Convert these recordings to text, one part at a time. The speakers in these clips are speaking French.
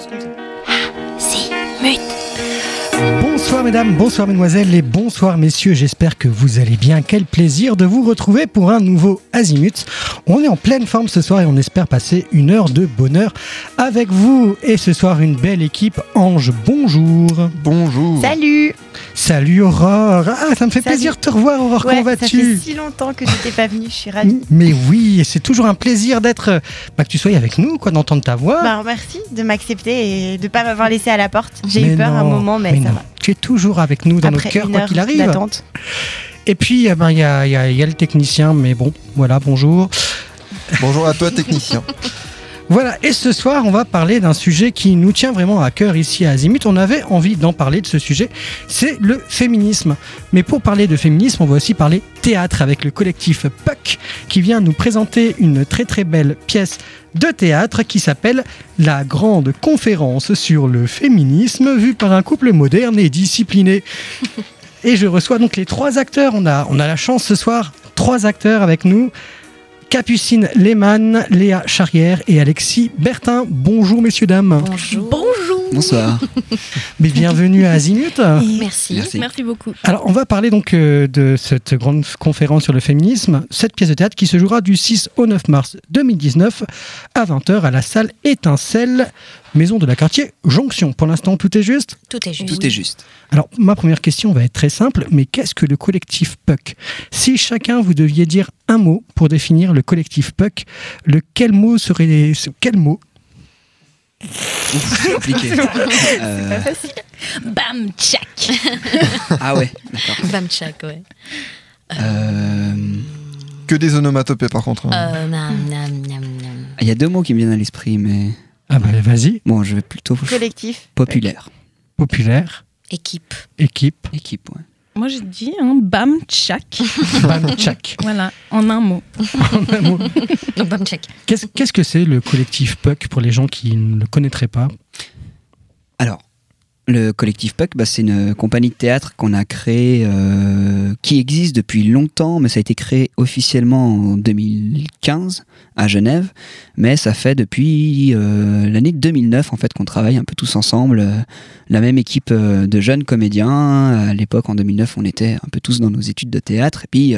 Excuse me. Bonsoir mesdames, bonsoir mesdemoiselles et bonsoir messieurs, j'espère que vous allez bien. Quel plaisir de vous retrouver pour un nouveau Azimut. On est en pleine forme ce soir et on espère passer une heure de bonheur avec vous. Et ce soir, une belle équipe. Ange, bonjour. Bonjour. Salut Salut Aurore. Ah, ça me fait plaisir de te revoir Aurore, comment vas-tu Ça fait si longtemps que je n'étais pas venue, je suis ravie. Mais oui, c'est toujours un plaisir d'être, bah, que tu sois avec nous, quoi, d'entendre ta voix. Bah, merci de m'accepter et de ne pas m'avoir laissé à la porte. J'ai eu peur un moment, mais, ça va. Tu es toujours avec nous dans nos cœurs, quoi qu'il arrive. Et puis, il eh ben, y, a, y, a, y a le technicien, mais bon, voilà, bonjour. Bonjour à toi, technicien. Voilà, et ce soir, on va parler d'un sujet qui nous tient vraiment à cœur ici à Azimut. On avait envie d'en parler de ce sujet, c'est le féminisme. Mais pour parler de féminisme, on va aussi parler théâtre avec le collectif PUC qui vient nous présenter une très très belle pièce de théâtre qui s'appelle La grande conférence sur le féminisme vue par un couple moderne et discipliné. Et je reçois donc les trois acteurs. On a, on a la chance ce soir, trois acteurs avec nous. Capucine Lehmann, Léa Charrière et Alexis Bertin. Bonjour messieurs, dames. Bonjour. Bonjour. Bonsoir. Mais bienvenue à Azimut. Merci. Merci. beaucoup. Alors, on va parler donc euh, de cette grande conférence sur le féminisme, cette pièce de théâtre qui se jouera du 6 au 9 mars 2019 à 20h à la salle Étincelle maison de la quartier Jonction. Pour l'instant, tout est juste? Tout est juste. Tout est juste. Alors, ma première question va être très simple, mais qu'est-ce que le collectif PUC Si chacun vous deviez dire un mot pour définir le collectif PUC, lequel mot serait quel mot c'est compliqué. C'est euh... pas facile. Bam tchak. ah ouais, d'accord. Bam tchak, ouais. Euh... Que des onomatopées par contre. Hein. Euh, nam, Il y a deux mots qui me viennent à l'esprit, mais. Ah bah vas-y. Bon, je vais plutôt. Collectif. Populaire. Populaire. Équipe. Équipe. Équipe, ouais. Moi, j'ai dit un bam tchak. bam tchak. Voilà, en un mot. en un mot. bam tchak. Qu'est-ce qu'est-ce que c'est le collectif PUC pour les gens qui ne le connaîtraient pas? Alors, le collectif PUC, bah, c'est une compagnie de théâtre qu'on a créée, euh, qui existe depuis longtemps, mais ça a été créé officiellement en 2015 à Genève. Mais ça fait depuis euh, l'année 2009 en fait qu'on travaille un peu tous ensemble. Euh, la même équipe de jeunes comédiens. À l'époque, en 2009, on était un peu tous dans nos études de théâtre. Et puis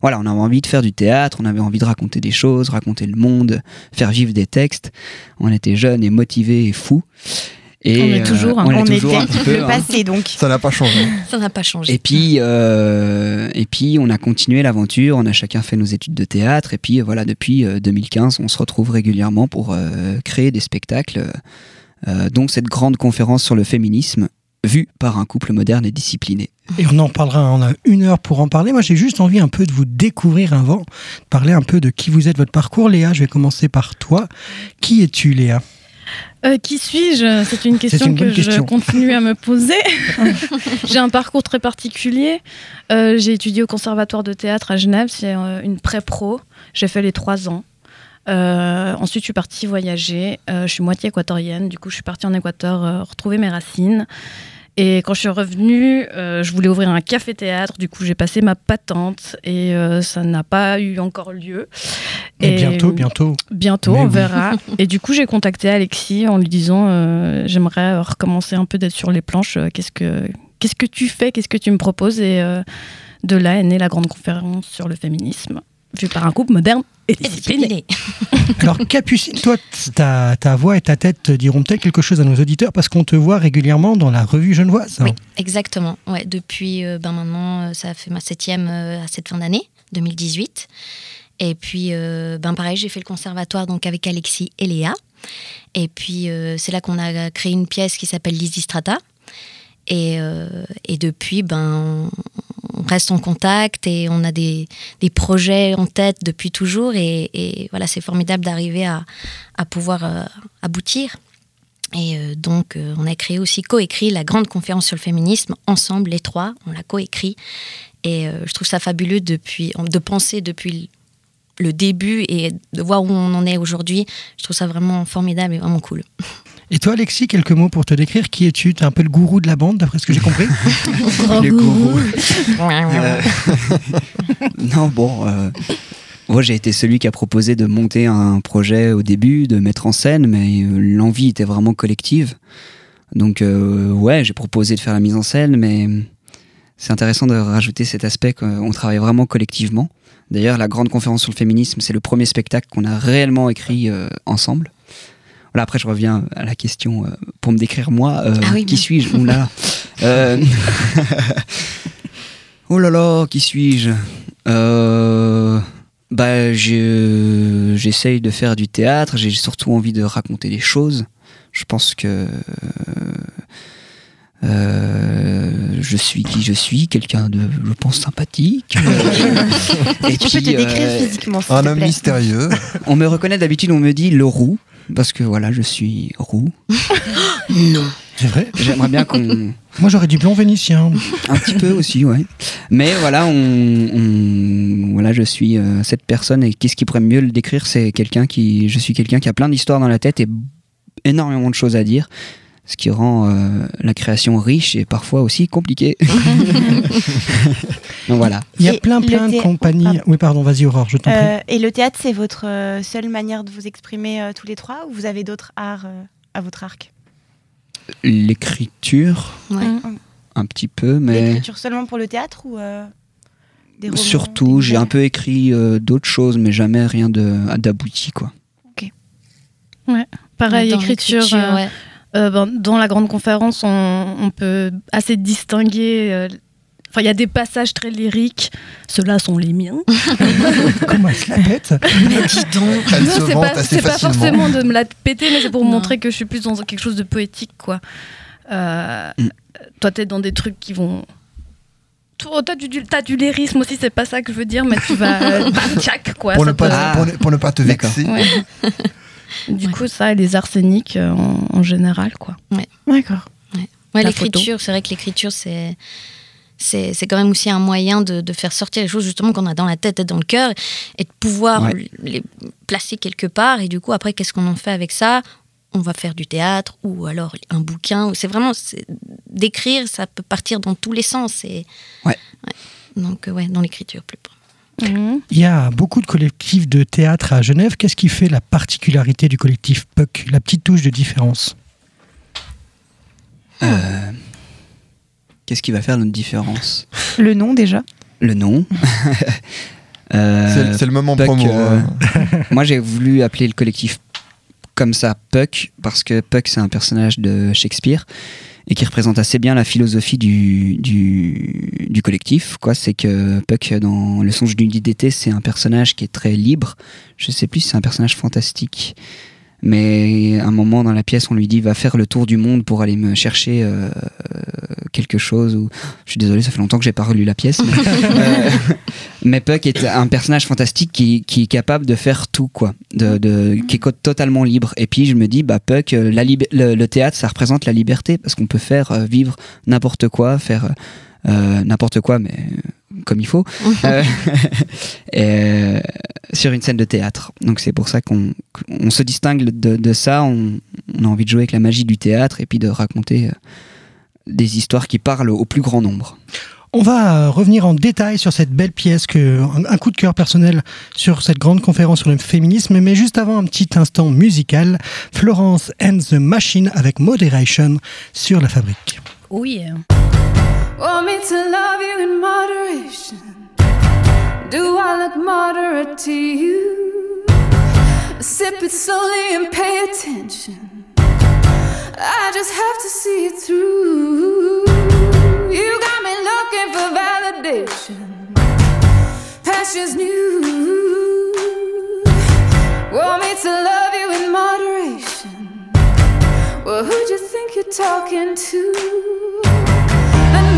voilà, on avait envie de faire du théâtre, on avait envie de raconter des choses, raconter le monde, faire vivre des textes. On était jeunes et motivés et fous. Et on est toujours, euh, hein. on, est On toujours était un petit peu, le hein. passé, donc. Ça n'a pas changé. Ça n'a pas changé. Et puis, euh, et puis, on a continué l'aventure. On a chacun fait nos études de théâtre. Et puis, euh, voilà, depuis euh, 2015, on se retrouve régulièrement pour euh, créer des spectacles. Euh, donc, cette grande conférence sur le féminisme, vue par un couple moderne et discipliné. Et on en parlera, on a une heure pour en parler. Moi, j'ai juste envie un peu de vous découvrir avant, de parler un peu de qui vous êtes, votre parcours. Léa, je vais commencer par toi. Qui es-tu, Léa? Euh, qui suis-je? C'est une question une que question. je continue à me poser. j'ai un parcours très particulier. Euh, j'ai étudié au conservatoire de théâtre à Genève, c'est euh, une pré-pro. J'ai fait les trois ans. Euh, ensuite, je suis partie voyager. Je suis moitié équatorienne, du coup, je suis partie en Équateur retrouver mes racines. Et quand je suis revenue, euh, je voulais ouvrir un café-théâtre. Du coup, j'ai passé ma patente et euh, ça n'a pas eu encore lieu. Et bientôt, bientôt. Bientôt, Mais on oui. verra. Et du coup, j'ai contacté Alexis en lui disant euh, j'aimerais recommencer un peu d'être sur les planches. Euh, Qu'est-ce que qu'est-ce que tu fais? Qu'est-ce que tu me proposes? Et euh, de là est née la grande conférence sur le féminisme, vue par un couple moderne et discipliné. Alors, Capucine, toi, ta, ta voix et ta tête diront peut-être quelque chose à nos auditeurs parce qu'on te voit régulièrement dans la revue genevoise. Oui, exactement. Ouais, depuis euh, ben maintenant, ça fait ma septième euh, à cette fin d'année, 2018. Et puis, euh, ben pareil, j'ai fait le conservatoire donc avec Alexis et Léa. Et puis, euh, c'est là qu'on a créé une pièce qui s'appelle Lysistrata. Et, euh, et depuis, ben, on reste en contact et on a des, des projets en tête depuis toujours. Et, voilà, c'est formidable d'arriver à, à pouvoir aboutir. Et donc, on a créé aussi, coécrit la grande conférence sur le féminisme, ensemble, les trois, on l'a coécrit. Et je trouve ça fabuleux depuis, de penser depuis le début et de voir où on en est aujourd'hui. Je trouve ça vraiment formidable et vraiment cool. Et toi, Alexis, quelques mots pour te décrire. Qui es-tu? T'es un peu le gourou de la bande, d'après ce que j'ai compris? Le gourou. Euh, non, bon. euh, moi, j'ai été celui qui a proposé de monter un projet au début, de mettre en scène, mais euh, l'envie était vraiment collective. Donc, euh, ouais, j'ai proposé de faire la mise en scène, mais c'est intéressant de rajouter cet aspect qu'on travaille vraiment collectivement. D'ailleurs, la grande conférence sur le féminisme, c'est le premier spectacle qu'on a réellement écrit euh, ensemble. Voilà, après, je reviens à la question pour me décrire moi. Ah oui, qui suis-je? Oula. Euh, oh là là, qui suis-je? Euh, Bah, je- j'essaye de faire du théâtre. J'ai surtout envie de raconter des choses. Je pense que euh, je suis qui je suis, quelqu'un de, je pense, sympathique. Et Tu peux te puis, décrire euh, physiquement, s'il Un te homme plaît. mystérieux. on me reconnaît d'habitude, on me dit le roux. Parce que voilà, je suis roux. Non. C'est vrai? J'aimerais bien qu'on. Moi, j'aurais dit blond vénitien. Un petit peu aussi, ouais. Mais voilà, on, on- voilà, je suis euh, cette personne et qu'est-ce qui pourrait mieux le décrire C'est quelqu'un qui, je suis quelqu'un qui a plein d'histoires dans la tête et énormément de choses à dire, ce qui rend euh, la création riche et parfois aussi compliquée. Donc voilà. Il y a Et plein, le plein de compagnies. Pardon. Oui, pardon, vas-y, Aurore, je t'en prie. Euh, et le théâtre, c'est votre euh, seule manière de vous exprimer euh, tous les trois ou vous avez d'autres arts euh, à votre arc? L'écriture, Ouais. un petit peu, mais L'écriture seulement pour le théâtre ou euh, des romans, surtout, des j'ai un peu écrit euh, d'autres choses, mais jamais rien de- d'abouti, quoi. Pareil, Dans écriture. l'écriture, euh, ouais. Euh, ben, dans la grande conférence, on, on peut assez distinguer. euh, Enfin, il y a des passages très lyriques. Ceux-là sont les miens. Comment elle se la pète? Mais dis donc. Elle Non, c'est pas, c'est pas forcément de me la péter, mais c'est pour Non. montrer que je suis plus dans quelque chose de poétique, quoi. Euh, Mm. Toi, t'es dans des trucs qui vont. Toi, T'as du, t'as du lyrisme aussi, c'est pas ça que je veux dire, mais tu vas. euh, tchac, quoi. Pour ne, pas, te- Ah. pour, ne, pour ne pas te D'accord. vexer. Ouais. Du Ouais. coup, ça, et les arséniques euh, en, en général, quoi. D'accord. Ouais, l'écriture, c'est vrai que l'écriture, c'est. C'est c'est quand même aussi un moyen de, de faire sortir les choses justement qu'on a dans la tête et dans le cœur et de pouvoir Ouais. les placer quelque part. Et du coup, après, qu'est-ce qu'on en fait avec ça? On va faire du théâtre ou alors un bouquin. C'est vraiment d'écrire, ça peut partir dans tous les sens. Et, Ouais. Donc, euh, ouais, dans l'écriture plus. Mhm. Il y a beaucoup de collectifs de théâtre à Genève. Qu'est-ce qui fait la particularité du collectif Puck La petite touche de différence? Euh, Qu'est-ce qui va faire notre différence? Le nom déjà Le nom. Euh, C'est c'est le moment Puck, promo. euh, hein. Moi, j'ai voulu appeler le collectif comme ça Puck parce que Puck, c'est un personnage de Shakespeare et qui représente assez bien la philosophie du, du, du collectif. Quoi, c'est que Puck, dans Le songe d'une d'été, c'est un personnage qui est très libre. Je sais plus c'est un personnage fantastique. Mais à un moment dans la pièce, on lui dit va faire le tour du monde pour aller me chercher euh, quelque chose. Ou... Je suis désolé, ça fait longtemps que j'ai pas relu la pièce. Mais, euh, mais Puck est un personnage fantastique qui, qui est capable de faire tout, quoi, de, de- qui est totalement libre. Et puis je me dis, bah Puck, euh, la le, le théâtre, ça représente la liberté parce qu'on peut faire euh, vivre n'importe quoi, faire n'importe quoi, mais euh, comme il faut, euh, et, euh, sur une scène de théâtre. Donc c'est pour ça qu'on on se distingue de, de ça. On, on a envie de jouer avec la magie du théâtre et puis de raconter euh, des histoires qui parlent au plus grand nombre. On va euh, revenir en détail sur cette belle pièce, que, un, un coup de cœur personnel sur cette grande conférence sur le féminisme, mais juste avant un petit instant musical, Florence and the Machine avec Moderation sur la fabrique. Oui. Want me to love you in moderation? Do I look moderate to you? Sip it slowly and pay attention. I just have to see it through. You got me looking for validation. Passion's new. Want me to love you in moderation? Well, who'd you think you're talking to? Then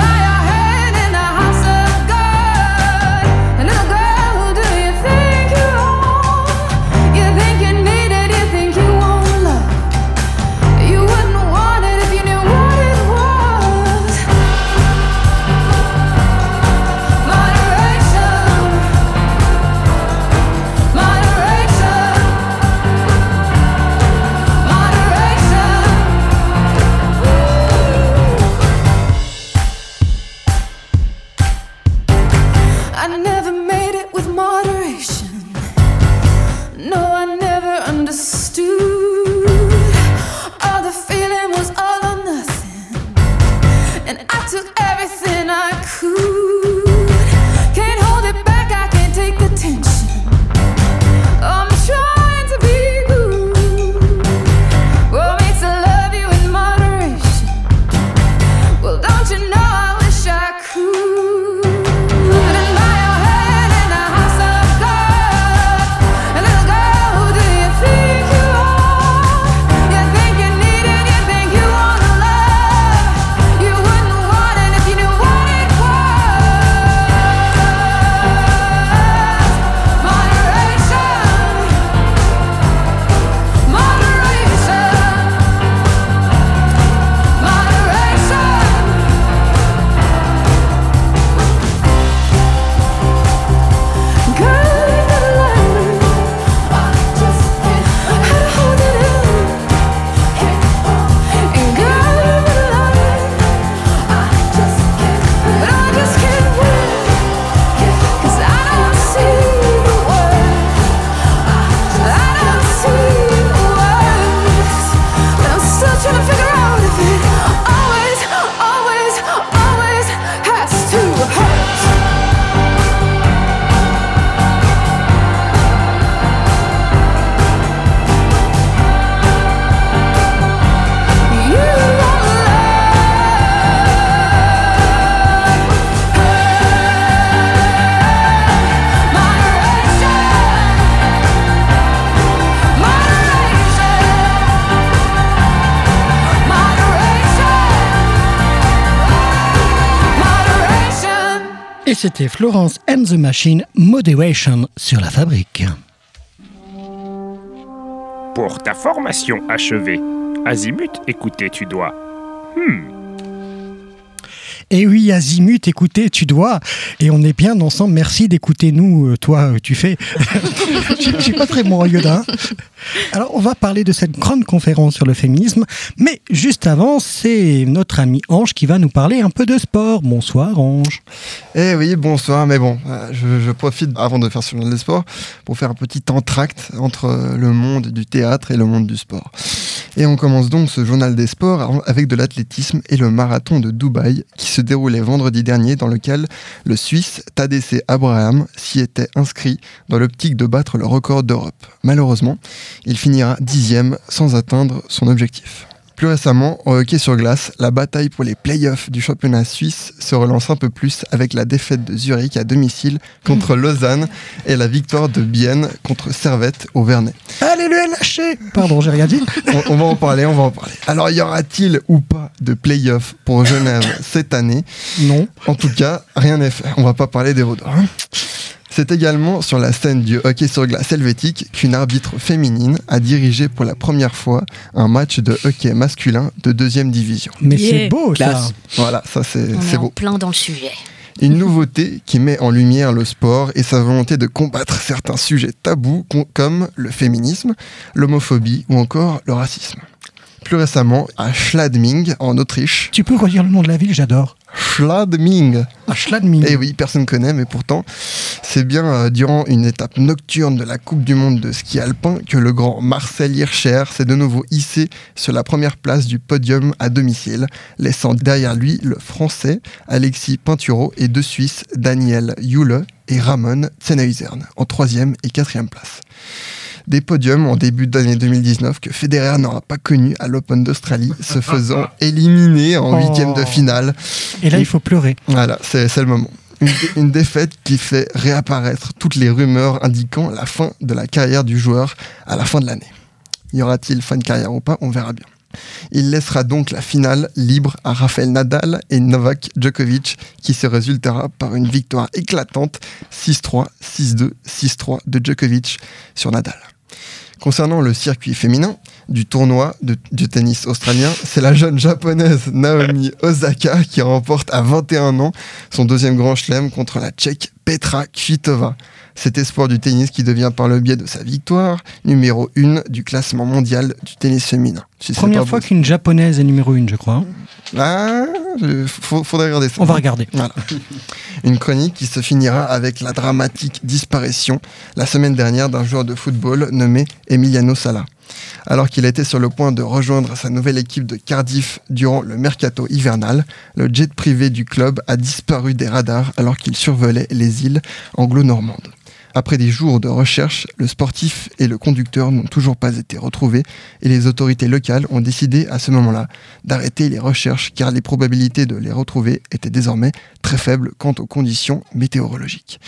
c'était Florence and the Machine Moderation sur la fabrique. Pour ta formation achevée, Azimut, écouter tu dois. Hmm. Et oui, Azimut, écoutez, tu dois. Et on est bien ensemble. Merci d'écouter nous, euh, toi, euh, tu fais. je je suis pas très bon Yoda. hein. Alors, on va parler de cette grande conférence sur le féminisme. Mais juste avant, c'est notre ami Ange qui va nous parler un peu de sport. Bonsoir, Ange. Eh oui, bonsoir, mais bon, euh, je, profite avant de faire ce journal des sports pour faire un petit entracte entre le monde du théâtre et le monde du sport. Et on commence donc ce journal des sports avec de l'athlétisme et le marathon de Dubaï qui se déroulait vendredi dernier dans lequel le Suisse Tadesse Abraham s'y était inscrit dans l'optique de battre le record d'Europe. Malheureusement, il finira dixième sans atteindre son objectif. Plus récemment, au hockey sur glace, la bataille pour les playoffs du championnat suisse se relance un peu plus avec la défaite de Zurich à domicile contre Lausanne et la victoire de Bienne contre Servette au Vernet. Allez, le LHC Pardon, j'ai rien dit. On, on va en parler, on va en parler. Alors, y aura-t-il ou pas de playoffs pour Genève cette année? Non. En tout cas, rien n'est fait. On va pas parler des Vaudois. hein. C'est également sur la scène du hockey sur glace helvétique qu'une arbitre féminine a dirigé pour la première fois un match de hockey masculin de deuxième division. Mais Yeah. c'est beau, ça. Classe. Voilà, ça c'est On est c'est en beau. plein dans le sujet. Une nouveauté qui met en lumière le sport et sa volonté de combattre certains sujets tabous comme le féminisme, l'homophobie ou encore le racisme. Plus récemment, à Schladming, en Autriche. Tu peux redire le nom de la ville, j'adore. Schladming Ah, Schladming. Eh oui, personne connaît, mais pourtant, c'est bien euh, durant une étape nocturne de la Coupe du Monde de ski alpin que le grand Marcel Hirscher s'est de nouveau hissé sur la première place du podium à domicile, laissant derrière lui le Français Alexis Pinturo et deux Suisses Daniel Jule et Ramon Tsenhuizern en troisième et quatrième place. Des podiums en début d'année 2019 que Federer n'aura pas connu à l'Open d'Australie, se faisant éliminer en Oh. huitième de finale Et là, il faut pleurer. voilà, c'est c'est le moment. Une, une défaite qui fait réapparaître toutes les rumeurs indiquant la fin de la carrière du joueur à la fin de l'année. Y aura-t-il fin de carrière ou pas On verra bien. Il laissera donc la finale libre à Rafael Nadal et Novak Djokovic qui se résultera par une victoire éclatante 6-3, 6-2, 6-3 de Djokovic sur Nadal. Concernant le circuit féminin du tournoi de- tennis australien, c'est la jeune japonaise Naomi Osaka qui remporte à 21 ans son deuxième grand chelem contre la tchèque Petra Kvitova. Cet espoir du tennis qui devient par le biais de sa victoire numéro 1 du classement mondial du tennis féminin. Si Première fois qu'une japonaise est numéro une, je crois. Ah, faudrait regarder ça. On va regarder. Voilà. Une chronique qui se finira avec la dramatique disparition la semaine dernière d'un joueur de football nommé Emiliano Sala. Alors qu'il était sur le point de rejoindre sa nouvelle équipe de Cardiff durant le mercato hivernal, le jet privé du club a disparu des radars alors qu'il survolait les îles anglo-normandes. Après des jours de recherche, le sportif et le conducteur n'ont toujours pas été retrouvés et les autorités locales ont décidé à ce moment-là d'arrêter les recherches car les probabilités de les retrouver étaient désormais très faibles quant aux conditions météorologiques.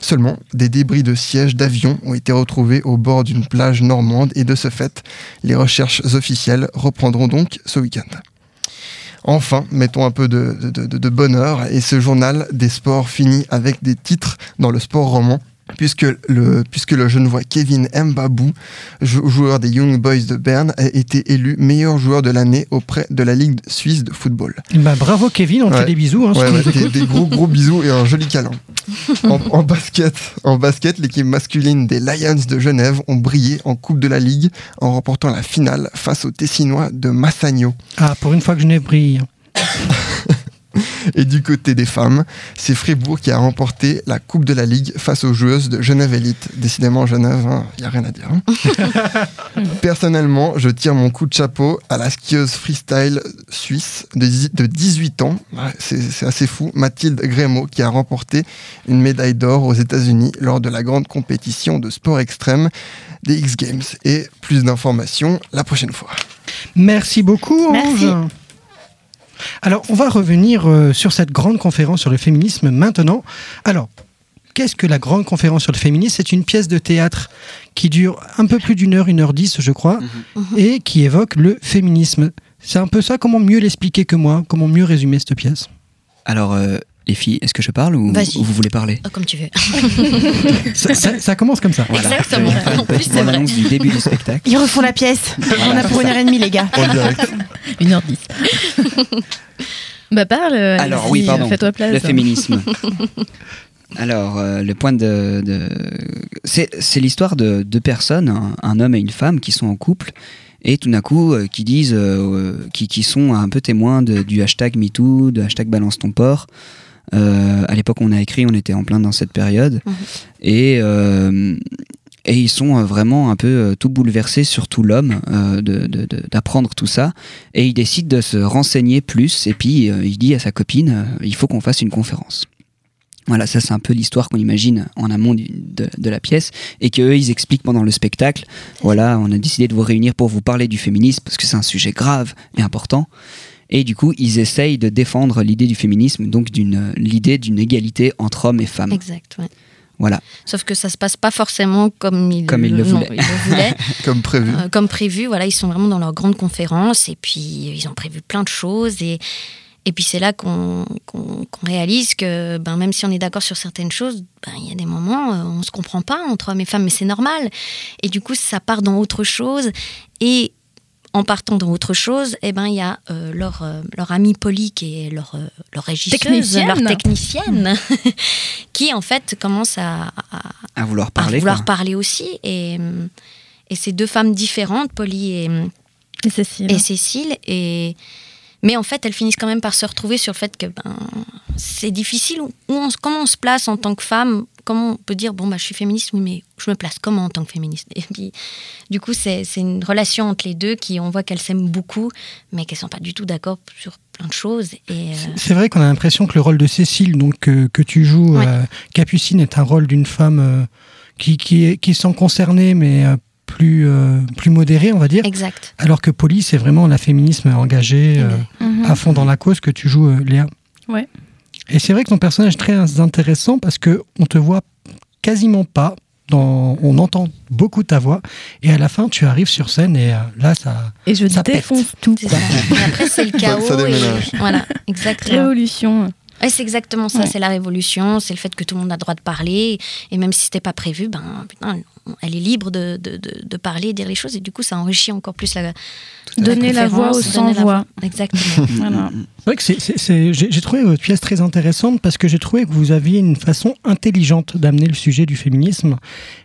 Seulement, des débris de sièges d'avions ont été retrouvés au bord d'une plage normande et de ce fait, les recherches officielles reprendront donc ce week-end. Enfin, mettons un peu de, bonheur et ce journal des sports finit avec des titres dans le sport roman. Puisque le, puisque le Genevois Kevin Mbabou, jou- joueur des Young Boys de Berne, a été élu meilleur joueur de l'année auprès de la Ligue suisse de football. Bah, bravo Kevin, on te Ouais. fait des bisous. Hein, Ouais, ouais, des, gros gros bisous et un joli câlin. En, en basket, en basket, l'équipe masculine des Lions de Genève ont brillé en Coupe de la Ligue en remportant la finale face aux Tessinois de Massagno. Ah, pour une fois que je n'ai brille. Et du côté des femmes, c'est Fribourg qui a remporté la Coupe de la Ligue face aux joueuses de Genève Elite. Décidément, Genève, il n'y a rien à dire. hein. Personnellement, je tire mon coup de chapeau à la skieuse freestyle suisse de, dix- de 18 ans. C'est assez fou. Mathilde Grémaud qui a remporté une médaille d'or aux États-Unis lors de la grande compétition de sport extrême des X Games. Et plus d'informations la prochaine fois. Merci beaucoup, Ange. Alors, on va revenir euh, sur cette grande conférence sur le féminisme maintenant. Alors, qu'est-ce que la grande conférence sur le féminisme? C'est une pièce de théâtre qui dure un peu plus d'une heure, une heure dix, je crois, et qui évoque le féminisme. C'est un peu ça? Comment mieux l'expliquer que moi? Comment mieux résumer cette pièce? Alors, euh, Les filles, est-ce que je parle ou, vous voulez parler Oh, comme tu veux. ça, ça- ça commence comme ça. Exactement. Je vais faire En une plus, petite c'est vrai. annonce du début du spectacle. Ils refont la pièce. On a pour une heure et demie, les gars. En direct. 1h10. bah parle. Alors allez-y, oui, pardon. Fais-toi place. Le féminisme. Alors, euh, le point de... de- C'est c'est l'histoire de deux personnes, un, un homme et une femme, qui sont en couple, et tout d'un coup, euh, qui disent, euh, euh, qui, qui sont un peu témoins de- du hashtag MeToo, de hashtag Balance ton porc. Euh, à l'époque, on a écrit, on était en plein dans cette période. Mhm. Et... euh, et ils sont euh, vraiment un peu tout bouleversés, surtout l'homme, euh, d'apprendre tout ça. Et il décide de se renseigner plus. Et puis euh, il dit à sa copine, euh, il faut qu'on fasse une conférence. Voilà, ça c'est un peu l'histoire qu'on imagine en amont du- de, de la pièce et qu'eux ils expliquent pendant le spectacle. Voilà, on a décidé de vous réunir pour vous parler du féminisme parce que c'est un sujet grave et important. Et du coup, ils essayent de défendre l'idée du féminisme, donc d'une l'idée d'une égalité entre hommes et femmes. Exact, ouais. Voilà. Sauf que ça se passe pas forcément comme ils Comme ils le non, voulaient. ils le voulaient. Comme prévu. Euh, comme prévu, voilà, ils sont vraiment dans leur grande conférence et puis ils ont prévu plein de choses et, et puis c'est là qu'on qu'on- qu'on réalise que ben, même si on est d'accord sur certaines choses, ben, il y a des moments euh, on se comprend pas entre hommes et femmes, mais c'est normal. Et du coup, ça part dans autre chose et en partant dans autre chose, eh ben il y a euh, leur, euh, leur amie Polly qui est leur, euh, leur régisseuse, Technicienne. leur technicienne, qui en fait commence à, à- À vouloir à parler. vouloir quoi. parler aussi. Et, et ces deux femmes différentes, Polly et, Et Cécile. et Cécile, et, mais en fait, elles finissent quand même par se retrouver sur le fait que ben, c'est difficile. Où on, comment on se place en tant que femme? Comment on peut dire, bon, bah, je suis féministe, oui, mais je me place comment en tant que féministe? Et puis, du coup, c'est une relation entre les deux qui, on voit qu'elles s'aiment beaucoup, mais qu'elles sont pas du tout d'accord sur plein de choses. Euh, C'est vrai qu'on a l'impression que le rôle de Cécile, donc euh, que tu joues, Ouais. euh, Capucine, est un rôle d'une femme euh, qui, qui, est, qui sont mais plus, euh, plus modérée, on va dire. exact. Alors que Polly, c'est vraiment la féminisme engagée euh, Mhm. à fond dans la cause que tu joues, euh, Léa. Ouais. Et c'est vrai que ton personnage est très intéressant parce que on te voit quasiment pas. Dans, on entend beaucoup ta voix et à la fin tu arrives sur scène et euh, là ça Et je ça pète. défonce tout. Ça. Et après, c'est le chaos. ça et- déménage. voilà, exactement. Révolution. Ouais, c'est exactement ça, Ouais. c'est la révolution, c'est le fait que tout le monde a le droit de parler, et même si c'était pas prévu, ben, putain, elle est libre de, de, de, de parler, de dire les choses, et du coup, ça enrichit encore plus la, Donner la voix aux donner sans la voix. Exactement. Voilà. C'est vrai que c'est, c'est- c'est- j'ai, trouvé votre pièce très intéressante parce que j'ai trouvé que vous aviez une façon intelligente d'amener le sujet du féminisme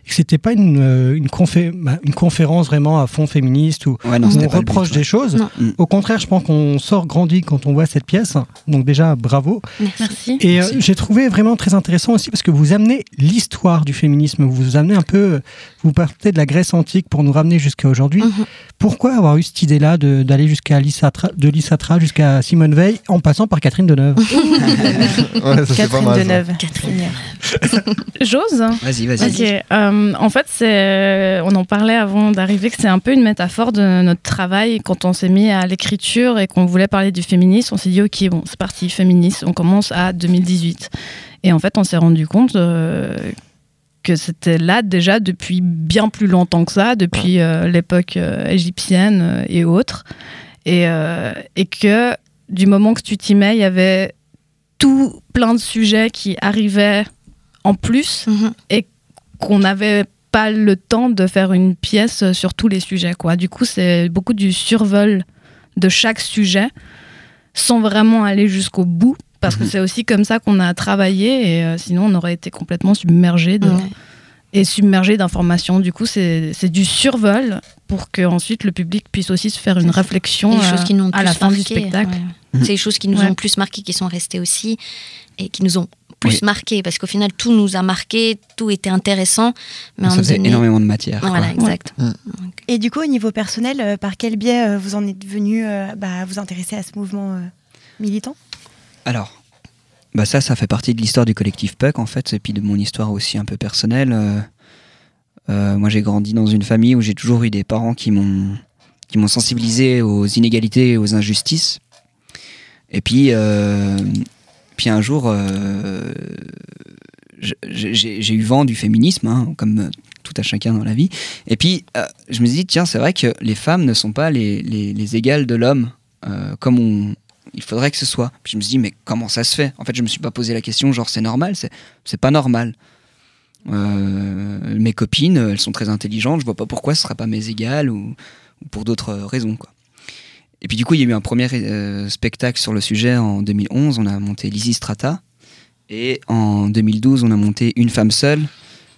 et que c'était pas une, euh, une, confé- bah, une conférence vraiment à fond féministe où Ouais, non, on but, reproche ouais. des choses. Non. Mm. Au contraire, je pense qu'on sort grandi quand on voit cette pièce. Donc déjà, bravo. Merci. Et euh, j'ai trouvé vraiment très intéressant aussi parce que vous amenez l'histoire du féminisme. Vous vous amenez un peu, vous partez de la Grèce antique pour nous ramener jusqu'à aujourd'hui. Mhm. Pourquoi avoir eu cette idée-là de- d'aller jusqu'à Lysatra, de Lysatra jusqu'à Simone Veil en passant par Catherine Deneuve Ouais, ça pas Catherine mal. Deneuve. J'ose. Vas-y, vas-y. Ok. euh, en fait, c'est, on en parlait avant d'arriver que c'est un peu une métaphore de notre travail quand on s'est mis à l'écriture et qu'on voulait parler du féminisme. On s'est dit ok, bon, c'est parti, féministe. On commence à 2018. Et en fait, on s'est rendu compte euh, que c'était là déjà depuis bien plus longtemps que ça, depuis euh, l'époque euh, égyptienne euh, et autres, et, et que du moment que tu t'y mets, il y avait tout plein de sujets qui arrivaient en plus Mhm. qu'on n'avait pas le temps de faire une pièce sur tous les sujets. Quoi. Du coup, c'est beaucoup du survol de chaque sujet sans vraiment aller jusqu'au bout. Parce que Mhm. c'est aussi comme ça qu'on a travaillé et euh, sinon on aurait été complètement submergé de, Ouais. et submergé d'informations. Du coup, c'est c'est du survol pour que ensuite le public puisse aussi se faire une réflexion choses qui nous ont à la plus fin du spectacle. ouais. Mhm. C'est les choses qui nous Ouais. ont plus marqué, qui sont restées aussi, et qui nous ont plus Oui. marqué, parce qu'au final, tout nous a marqué, tout était intéressant, mais à ça faisait donné- énormément de matière. quoi. Voilà, exact. Donc, Et du coup, au niveau personnel, euh, par quel biais euh, vous en êtes venu euh, bah, vous intéresser à ce mouvement euh, militant? Alors, bah ça, ça fait partie de l'histoire du collectif Puck, en fait, et puis de mon histoire aussi un peu personnelle. Euh, euh, moi, j'ai grandi dans une famille où j'ai toujours eu des parents qui m'ont sensibilisé aux inégalités et aux injustices. Et puis, euh, puis un jour, j'ai eu vent du féminisme, hein, comme tout à chacun dans la vie. Et puis, je me suis dit, tiens, c'est vrai que les femmes ne sont pas les, les, les égales de l'homme, comme on, il faudrait que ce soit. Puis je me suis dit, mais comment ça se fait? En fait, je me suis pas posé la question, genre, c'est normal, c'est, pas normal. Euh, mes copines, elles sont très intelligentes, je vois pas pourquoi ce serait pas mes égales ou, ou pour d'autres raisons, quoi. Et puis du coup, il y a eu un premier euh, spectacle sur le sujet en 2011. On a monté Lizzie Strata. Et en 2012, on a monté Une femme seule,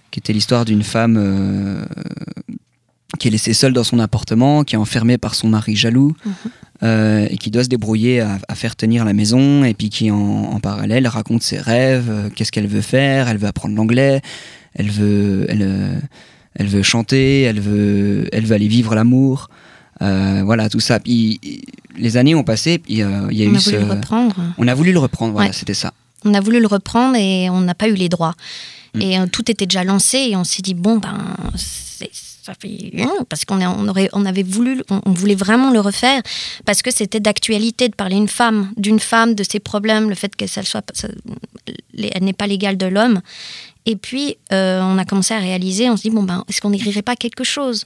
qui était l'histoire d'une femme euh, qui est laissée seule dans son appartement, qui est enfermée par son mari jaloux, euh, et qui doit se débrouiller à, à faire tenir la maison, et puis qui en, en parallèle raconte ses rêves, euh, qu'est-ce qu'elle veut faire, elle veut apprendre l'anglais, elle veut, elle, euh, elle veut chanter, elle veut, elle veut aller vivre l'amour. Voilà, tout ça. Puis les années ont passé, puis il y a On eu a ce... voulu le reprendre. On a voulu le reprendre, voilà, Ouais. c'était ça. On a voulu le reprendre et on n'a pas eu les droits. Mm. Et tout était déjà lancé et on s'est dit bon ben c'est- ça fait parce qu'on aurait avait voulu on, voulait vraiment le refaire parce que c'était d'actualité de parler une femme d'une femme de ses problèmes le fait qu'elle soit elle n'est pas l'égale de l'homme et puis euh, on a commencé à réaliser on se dit bon ben est-ce qu'on n'écrirait pas quelque chose?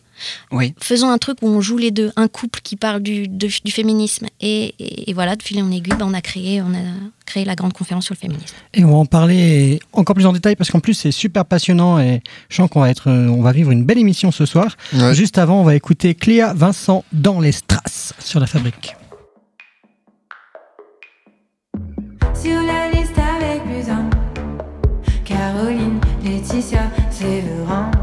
Oui. faisons un truc où on joue les deux, un couple qui parle du, de- du féminisme. Et, et- et voilà, de fil en aiguille, ben, on, a créé, on a créé la grande conférence sur le féminisme. Et on va en parler encore plus en détail parce qu'en plus c'est super passionnant et je sens qu'on va être, euh, on va vivre une belle émission ce soir. Ouais. Juste avant, on va écouter Cléa Vincent dans les strass sur la fabrique. Sur la Caroline, Laetitia, Séverin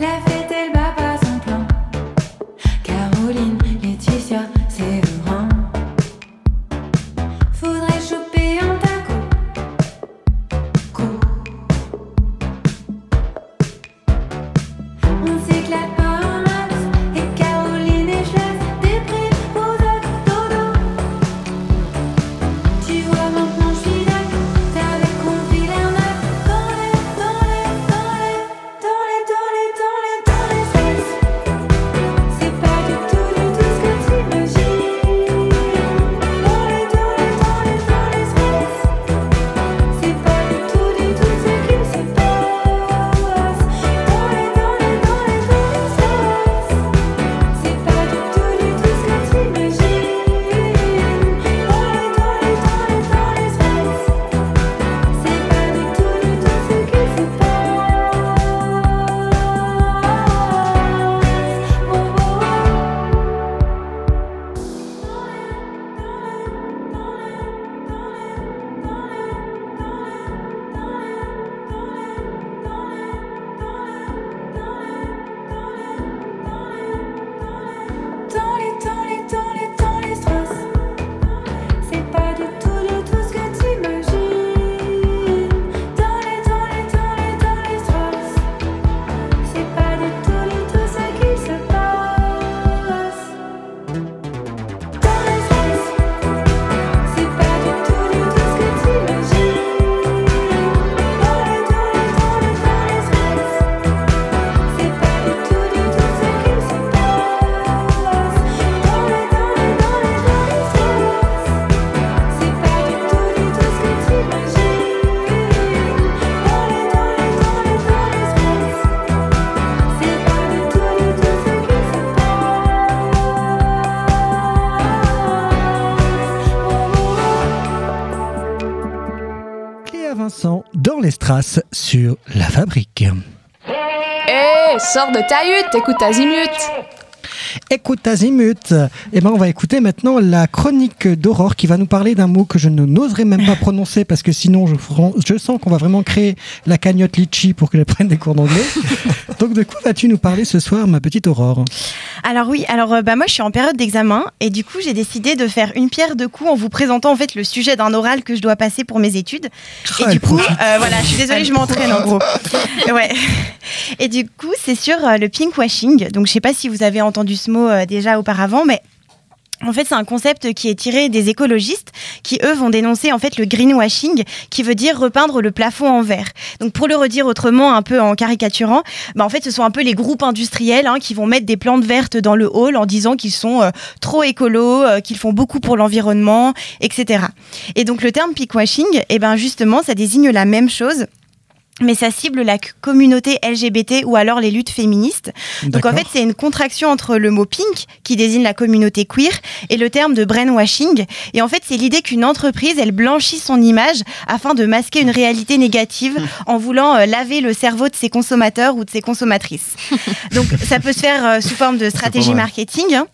La fête strass sur la fabrique. Hé, sors de ta hutte, écoute Azimut Écoute Azimut. Et ben on va écouter maintenant la chronique d'Aurore qui va nous parler d'un mot que je n'oserais même pas prononcer parce que sinon je, je sens qu'on va vraiment créer la cagnotte litchi pour qu'elle prenne des cours d'anglais. Donc de quoi vas-tu nous parler ce soir, ma petite Aurore? Alors oui, alors euh, bah moi je suis en période d'examen et du coup j'ai décidé de faire une pierre deux coups en vous présentant en fait le sujet d'un oral que je dois passer pour mes études. Et du elle coup, euh, voilà, je suis désolée, je m'entraîne en gros. Ouais. Et du coup, c'est sur euh, le pinkwashing. Donc je sais pas si vous avez entendu ce mot euh, déjà auparavant, mais en fait, c'est un concept qui est tiré des écologistes qui, eux, vont dénoncer en fait le greenwashing, qui veut dire repeindre le plafond en vert. Donc, pour le redire autrement, un peu en caricaturant, bah, en fait, ce sont un peu les groupes industriels hein, qui vont mettre des plantes vertes dans le hall en disant qu'ils sont euh, trop écolos, euh, qu'ils font beaucoup pour l'environnement, etc. Et donc, le terme pinkwashing, eh ben, justement, ça désigne la même chose. Mais ça cible la communauté LGBT ou alors les luttes féministes. Donc en fait, c'est une contraction entre le mot pink, qui désigne la communauté queer, et le terme de brainwashing. Et en fait, c'est l'idée qu'une entreprise, elle blanchit son image afin de masquer une réalité négative en voulant euh, laver le cerveau de ses consommateurs ou de ses consommatrices. Donc ça peut se faire euh, sous forme de stratégie marketing. hein,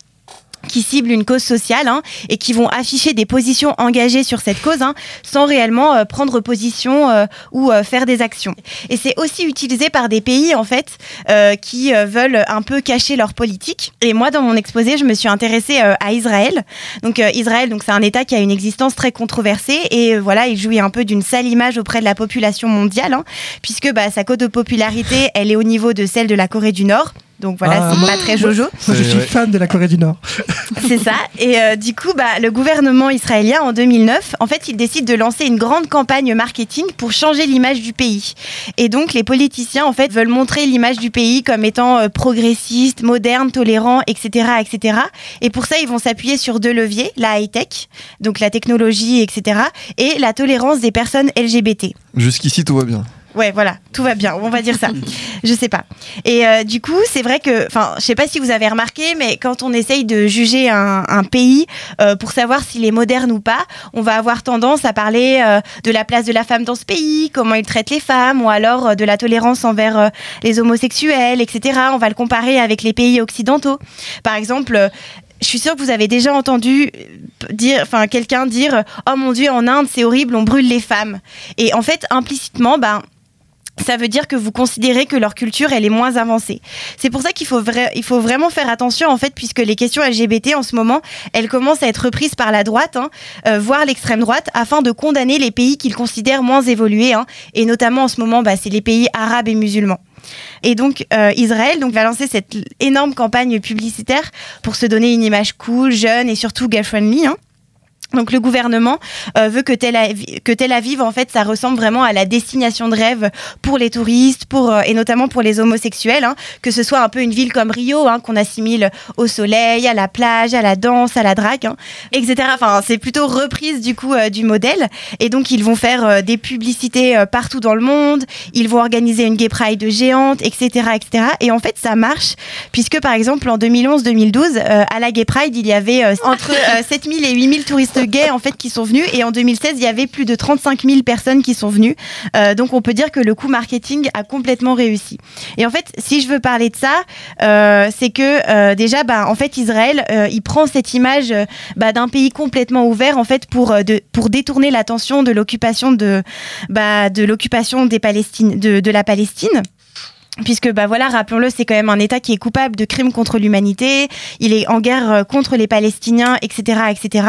qui ciblent une cause sociale hein, et qui vont afficher des positions engagées sur cette cause hein, sans réellement euh, prendre position euh, ou euh, faire des actions. Et c'est aussi utilisé par des pays en fait euh, qui euh, veulent un peu cacher leur politique. Et moi, dans mon exposé, je me suis intéressée à Israël. Donc Israël, donc c'est un État qui a une existence très controversée et voilà, il jouit un peu d'une sale image auprès de la population mondiale, hein, puisque bah, sa cote de popularité, elle est au niveau de celle de la Corée du Nord. Donc voilà, Ah, c'est moi- pas très jojo. Moi, je suis fan de la Corée du Nord. C'est ça. Et euh, du coup, bah, le gouvernement israélien, en 2009, en fait, il décide de lancer une grande campagne marketing pour changer l'image du pays. Et donc, les politiciens, en fait, veulent montrer l'image du pays comme étant euh, progressiste, moderne, tolérant, etc., etc. Et pour ça, ils vont s'appuyer sur deux leviers la high-tech, donc la technologie, etc., et la tolérance des personnes LGBT. Jusqu'ici, tout va bien. Ouais, voilà, tout va bien, on va dire ça. je sais pas. Et euh, du coup, c'est vrai que, enfin, je sais pas si vous avez remarqué, mais quand on essaye de juger un, un pays euh, pour savoir s'il est moderne ou pas, on va avoir tendance à parler euh, de la place de la femme dans ce pays, comment il traite les femmes, ou alors euh, de la tolérance envers euh, les homosexuels, etc. On va le comparer avec les pays occidentaux. Par exemple. euh, je suis sûre que vous avez déjà entendu dire, enfin, quelqu'un dire, oh mon dieu, en Inde, c'est horrible, on brûle les femmes. Et en fait, implicitement, ben, ça veut dire que vous considérez que leur culture elle est moins avancée. C'est pour ça qu'il faut, vraiment faire attention en fait puisque les questions LGBT en ce moment elles commencent à être reprises par la droite, hein, euh, voire l'extrême droite, afin de condamner les pays qu'ils considèrent moins évolués hein, et notamment en ce moment bah, c'est les pays arabes et musulmans. Et donc euh, Israël donc va lancer cette énorme campagne publicitaire pour se donner une image cool, jeune et surtout gay friendly. Hein. Donc le gouvernement euh, veut que Tel, Aviv, que Tel Aviv, en fait, ça ressemble vraiment à la destination de rêve pour les touristes, pour euh, et notamment pour les homosexuels, hein, que ce soit un peu une ville comme Rio, hein, qu'on assimile au soleil, à la plage, à la danse, à la drague, hein, etc. Enfin, c'est plutôt reprise du coup euh, du modèle. Et donc ils vont faire euh, des publicités partout dans le monde, ils vont organiser une gay pride géante, etc., etc. Et en fait, ça marche puisque par exemple en 2011-2012, euh, à la gay pride, il y avait entre euh, 7000 et 8000 touristes gays en fait qui sont venus. Et en 2016 il y avait plus de 35 000 personnes qui sont venues. Euh, donc on peut dire que le coup marketing a complètement réussi. Et en fait si je veux parler de ça euh, c'est que euh, déjà bah, en fait Israël il prend cette image bah, d'un pays complètement ouvert en fait pour de, pour détourner l'attention de l'occupation de bah, de l'occupation des Palestine de, de la Palestine puisque bah voilà rappelons-le c'est quand même un État qui est coupable de crimes contre l'humanité il est en guerre euh, contre les Palestiniens etc etc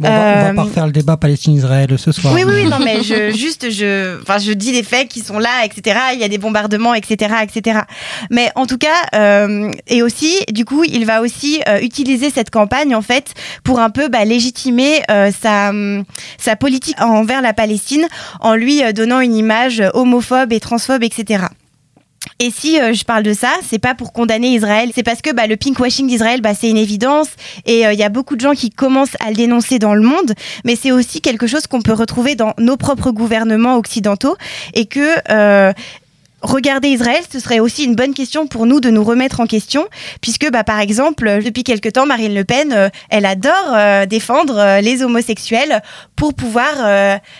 Bon, on, va, on va Euh, pas refaire le débat Palestine-Israël ce soir. oui, oui, non, mais je, juste, je, enfin, je dis des faits qui sont là, etc. Il y a des bombardements, etc., etc. Mais en tout cas, euh, et aussi, du coup, il va aussi euh, utiliser cette campagne, en fait, pour un peu bah, légitimer euh, sa, sa politique envers la Palestine en lui donnant une image homophobe et transphobe, etc. Et si euh, je parle de ça, c'est pas pour condamner Israël, c'est parce que bah, le pinkwashing d'Israël, bah, c'est une évidence. Et euh, il y a beaucoup de gens qui commencent à le dénoncer dans le monde, mais c'est aussi quelque chose qu'on peut retrouver dans nos propres gouvernements occidentaux. Et que euh, Regarder Israël, ce serait aussi une bonne question pour nous de nous remettre en question, puisque bah, par exemple, depuis quelque temps, Marine Le Pen, euh, elle adore euh, défendre euh, les homosexuels pour pouvoir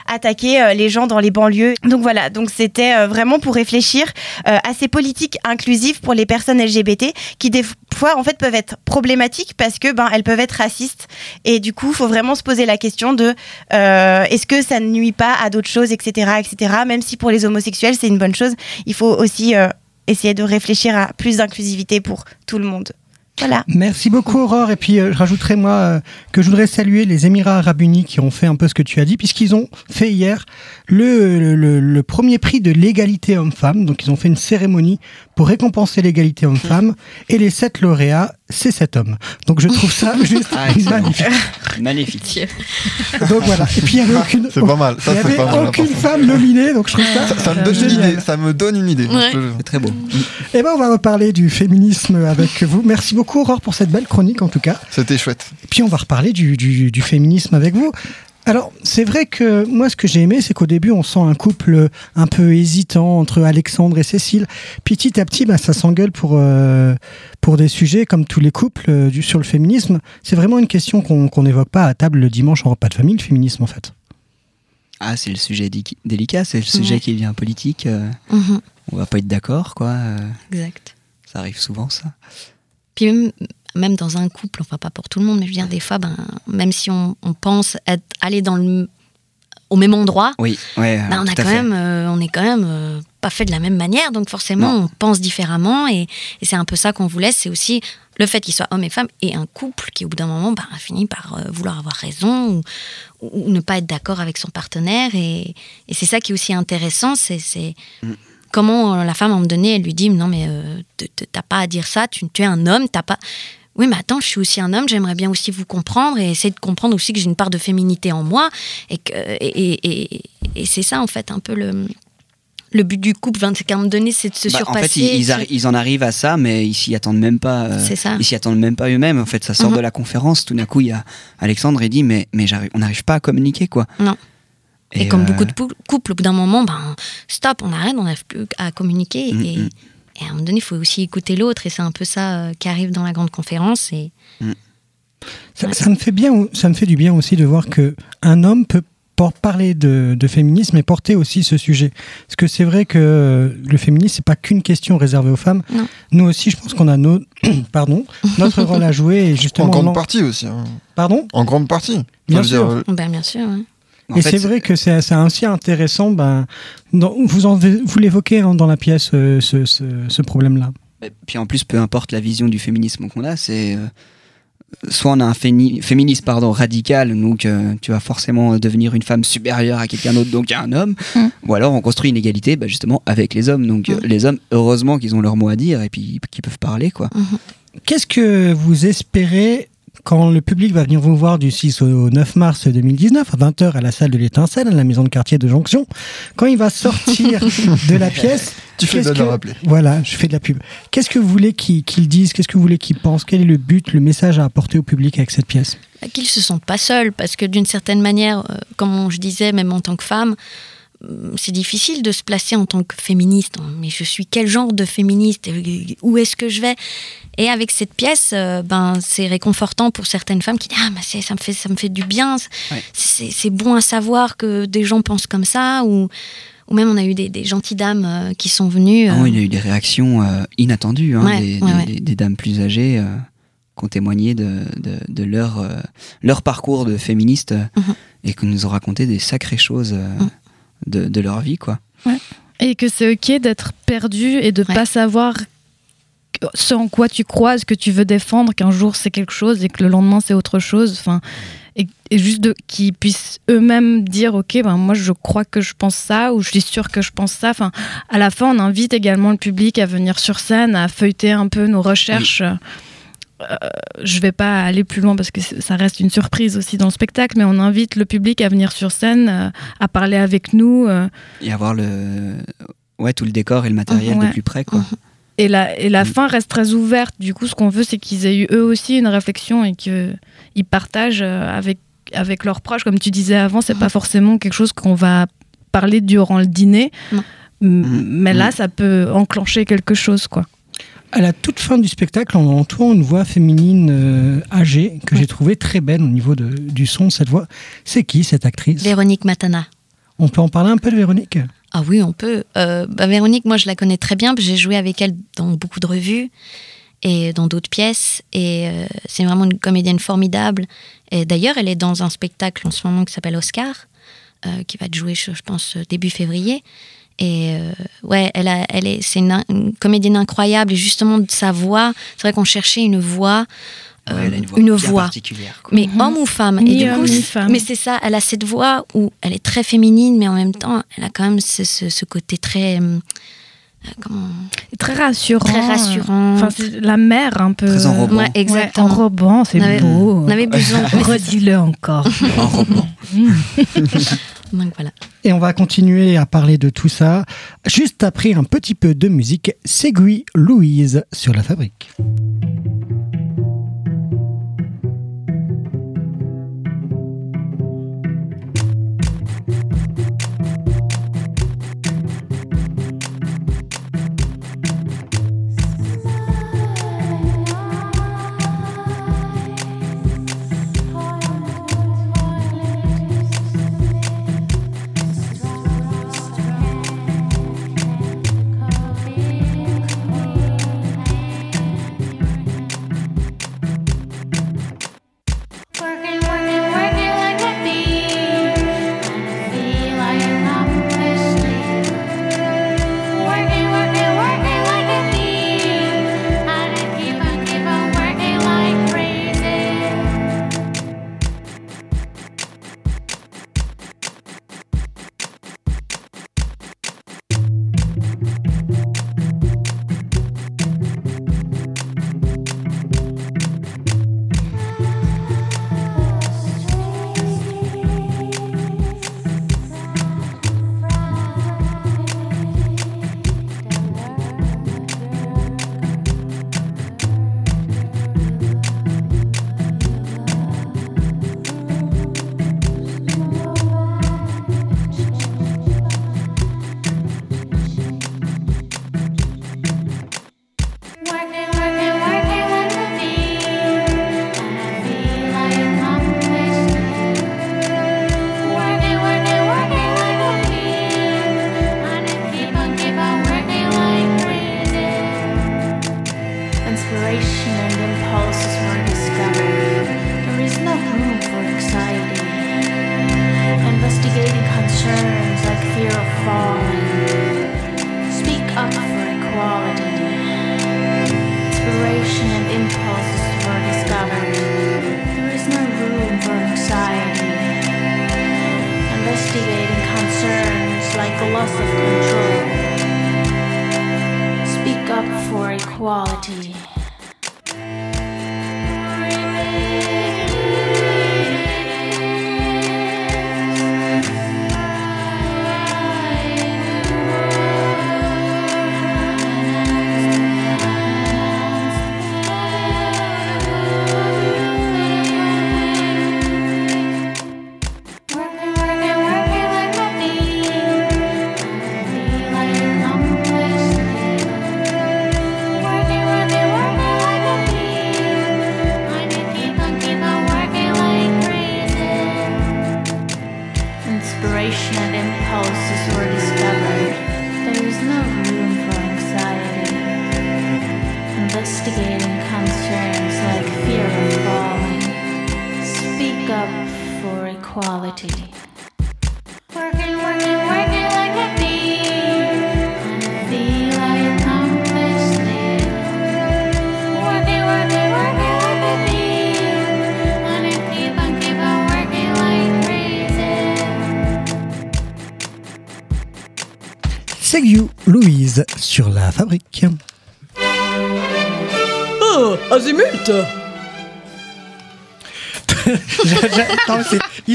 attaquer les gens dans les banlieues. Donc voilà, donc c'était vraiment pour réfléchir à ces politiques inclusives pour les personnes LGBT qui parfois en fait peuvent être problématiques parce que ben elles peuvent être racistes. Et du coup faut vraiment se poser la question de euh, est-ce que ça ne nuit pas à d'autres choses etc etc même si pour les homosexuels c'est une bonne chose il faut aussi euh, essayer de réfléchir à plus d'inclusivité pour tout le monde voilà Merci beaucoup Aurore. Et puis euh, je rajouterai moi euh, que je voudrais saluer les Émirats Arabes Unis qui ont fait un peu ce que tu as dit, puisqu'ils ont fait hier le, le, le- premier prix de l'égalité homme-femme. Donc ils ont fait une cérémonie pour récompenser l'égalité homme-femme. Et les sept lauréats, c'est sept hommes. Donc je trouve ça juste Ah, magnifique. Magnifique. Donc voilà. Et puis il n'y avait aucune, C'est pas mal. Ça, il y avait pas mal. aucune femme nominée. Donc je trouve ça, Ça, ça me donne une idée. Ça me donne une idée. Ouais. C'est très beau. Eh ben on va reparler du féminisme avec vous. Merci beaucoup Aurore pour cette belle chronique en tout cas. C'était chouette. Puis on va reparler du, du- du féminisme avec vous. Alors, c'est vrai que moi, ce que j'ai aimé, c'est qu'au début, on sent un couple un peu hésitant entre Alexandre et Cécile. Puis petit à petit, bah, ça s'engueule pour, euh, pour des sujets comme tous les couples euh, du, sur le féminisme. C'est vraiment une question qu'on qu'on n'évoque pas à table le dimanche en repas de famille, le féminisme, en fait. Ah, c'est le sujet délicat, c'est le sujet Ouais. qui devient politique. euh, Mhm, on va pas être d'accord, quoi. euh, exact. ça arrive souvent, ça. Puis même, même dans un couple, enfin pas pour tout le monde, mais je veux dire, des fois, ben, même si on, on pense être, aller dans le, au même endroit, Oui, ouais. ben, on, a quand même, euh, on est quand même euh, pas fait de la même manière, donc forcément, Non. on pense différemment, et, et c'est un peu ça qu'on vous laisse, c'est aussi le fait qu'ils soient hommes et femmes, et un couple qui, au bout d'un moment, ben, finit par euh, vouloir avoir raison, ou, ou ne pas être d'accord avec son partenaire, et, et c'est ça qui est aussi intéressant, c'est... Mm. Comment la femme, à un moment donné, elle lui dit Non, mais euh, t'as pas à dire ça, tu, tu es un homme, t'as pas. Oui, mais attends, je suis aussi un homme, j'aimerais bien aussi vous comprendre et essayer de comprendre aussi que j'ai une part de féminité en moi. Et, que, et, et, et- et c'est ça, en fait, un peu le, le but du couple, enfin, c'est qu'à un moment donné, c'est de se Bah, en surpasser. fait, ils, ils sur- arri- ils en arrivent à ça, mais ils s'y attendent même pas. euh, C'est ça. Ils s'y attendent même pas eux-mêmes. En fait, ça sort Mhm. de la conférence. Tout d'un coup, il y a Alexandre il dit mais mais on n'arrive pas à communiquer quoi. Non. Et, comme euh, beaucoup de couples, au bout d'un moment, ben, stop, on arrête, on n'arrive plus à communiquer. Mm, et, mm. Et à un moment donné, il faut aussi écouter l'autre. Et c'est un peu ça euh, qui arrive dans la grande conférence. Et Ça, ça me fait bien, ça me fait du bien aussi de voir que un homme peut por- parler de, de féminisme et porter aussi ce sujet. Parce que c'est vrai que le féminisme c'est pas qu'une question réservée aux femmes. Non. Nous aussi, je pense qu'on a nos, pardon, notre rôle à jouer et En justement. grande non- partie aussi. hein. Pardon? En grande partie. Bien sûr. dire, euh, ben, bien sûr. ouais. En et c'est vrai que c'est aussi intéressant. Ben, dans- vous en, vous l'évoquez hein, dans la pièce euh, ce, ce, ce problème-là. Et Puis en plus, peu importe la vision du féminisme qu'on a, c'est euh, soit on a un féni- féminisme pardon radical, donc euh, tu vas forcément devenir une femme supérieure à quelqu'un d'autre, donc à un homme, Mm. ou alors on construit une égalité, bah, justement avec les hommes. Donc Mm. les hommes, heureusement qu'ils ont leur mot à dire et puis qu'ils peuvent parler quoi. Qu'est-ce que vous espérez quand le public va venir vous voir du 6 au 9 mars 2019 à 20h à la salle de l'Étincelle, à la maison de quartier de Jonction, quand il va sortir de la pièce Tu fais bien de que- rappeler. Voilà, je fais de la pub. Qu'est-ce que vous voulez qu'ils qu'ils disent Qu'est-ce que vous voulez qu'ils pensent Quel est le but, le message à apporter au public avec cette pièce? Bah, qu'ils se sentent pas seuls, parce que d'une certaine manière, euh, comme je disais, même en tant que femme, euh, c'est difficile de se placer en tant que féministe. hein. Mais je suis quel genre de féministe Où est-ce que je vais? Et avec cette pièce, euh, ben, c'est réconfortant pour certaines femmes qui disent Ah, c'est- ça, me fait, ça me fait du bien, Ouais. c'est bon à savoir que des gens pensent comme ça. Ou, ou même, on a eu des, des gentilles dames euh, qui sont venues. Ah euh, il y a eu des réactions inattendues, hein, Ouais, des, ouais, des- ouais. des- des dames plus âgées qui ont témoigné de, de, de leur, leur parcours de féministe Mhm. et qui nous ont raconté des sacrées choses Mhm. De, de leur vie quoi. Et que c'est ok d'être perdu et de Ouais. pas savoir ce en quoi tu crois, ce que tu veux défendre, qu'un jour c'est quelque chose et que le lendemain c'est autre chose. Enfin, et, et juste de, qu'ils puissent eux-mêmes dire ok, ben moi je crois que je pense ça ou je suis sûre que je pense ça. Enfin, à la fin, on invite également le public à venir sur scène, à feuilleter un peu nos recherches. Euh, je vais pas aller plus loin parce que ça reste une surprise aussi dans le spectacle, mais on invite le public à venir sur scène, euh, à parler avec nous. euh, Et avoir le, ouais, tout le décor et le matériel Ouais. de plus près quoi. Et la, et la Mm. fin reste très ouverte. Du coup, ce qu'on veut, c'est qu'ils aient eu eux aussi une réflexion et qu'ils partagent avec, avec leurs proches. Comme tu disais avant, c'est pas forcément quelque chose qu'on va parler durant le dîner. Mm. Mais là, Mm. ça peut enclencher quelque chose, quoi. À la toute fin du spectacle, on entend une voix féminine euh, âgée que j'ai trouvée très belle au niveau de- du son. Cette voix, c'est qui cette actrice? Véronique Matana. On peut en parler un peu de Véronique? Ah oui, on peut. Euh, bah, Véronique, moi, je la connais très bien. J'ai joué avec elle dans beaucoup de revues. et dans d'autres pièces. Et euh, c'est vraiment une comédienne formidable. Et d'ailleurs, elle est dans un spectacle en ce moment qui s'appelle Oscar, qui va être joué, je, je pense, début février. Et euh, ouais, elle, a, elle est, c'est une, une comédienne incroyable. Et justement, de sa voix, c'est vrai qu'on cherchait une voix. euh, Ouais, elle a une voix une bien voix. particulière. quoi. Mais homme ou femme Ni Et du homme, coup, ni c'est- femme. mais c'est ça, elle a cette voix où elle est très féminine, mais en même temps, elle a quand même ce, ce- ce côté très. euh, comment Très rassurant. Très rassurant. Enfin, c'est la mère un peu. Très enrobant. Ouais, exactement. Ouais, enrobant, c'est On avait- beau. On avait besoin. Redis-le encore. Enrobant. Et on va continuer à parler de tout ça juste après un petit peu de musique. Ségui Louise sur la fabrique.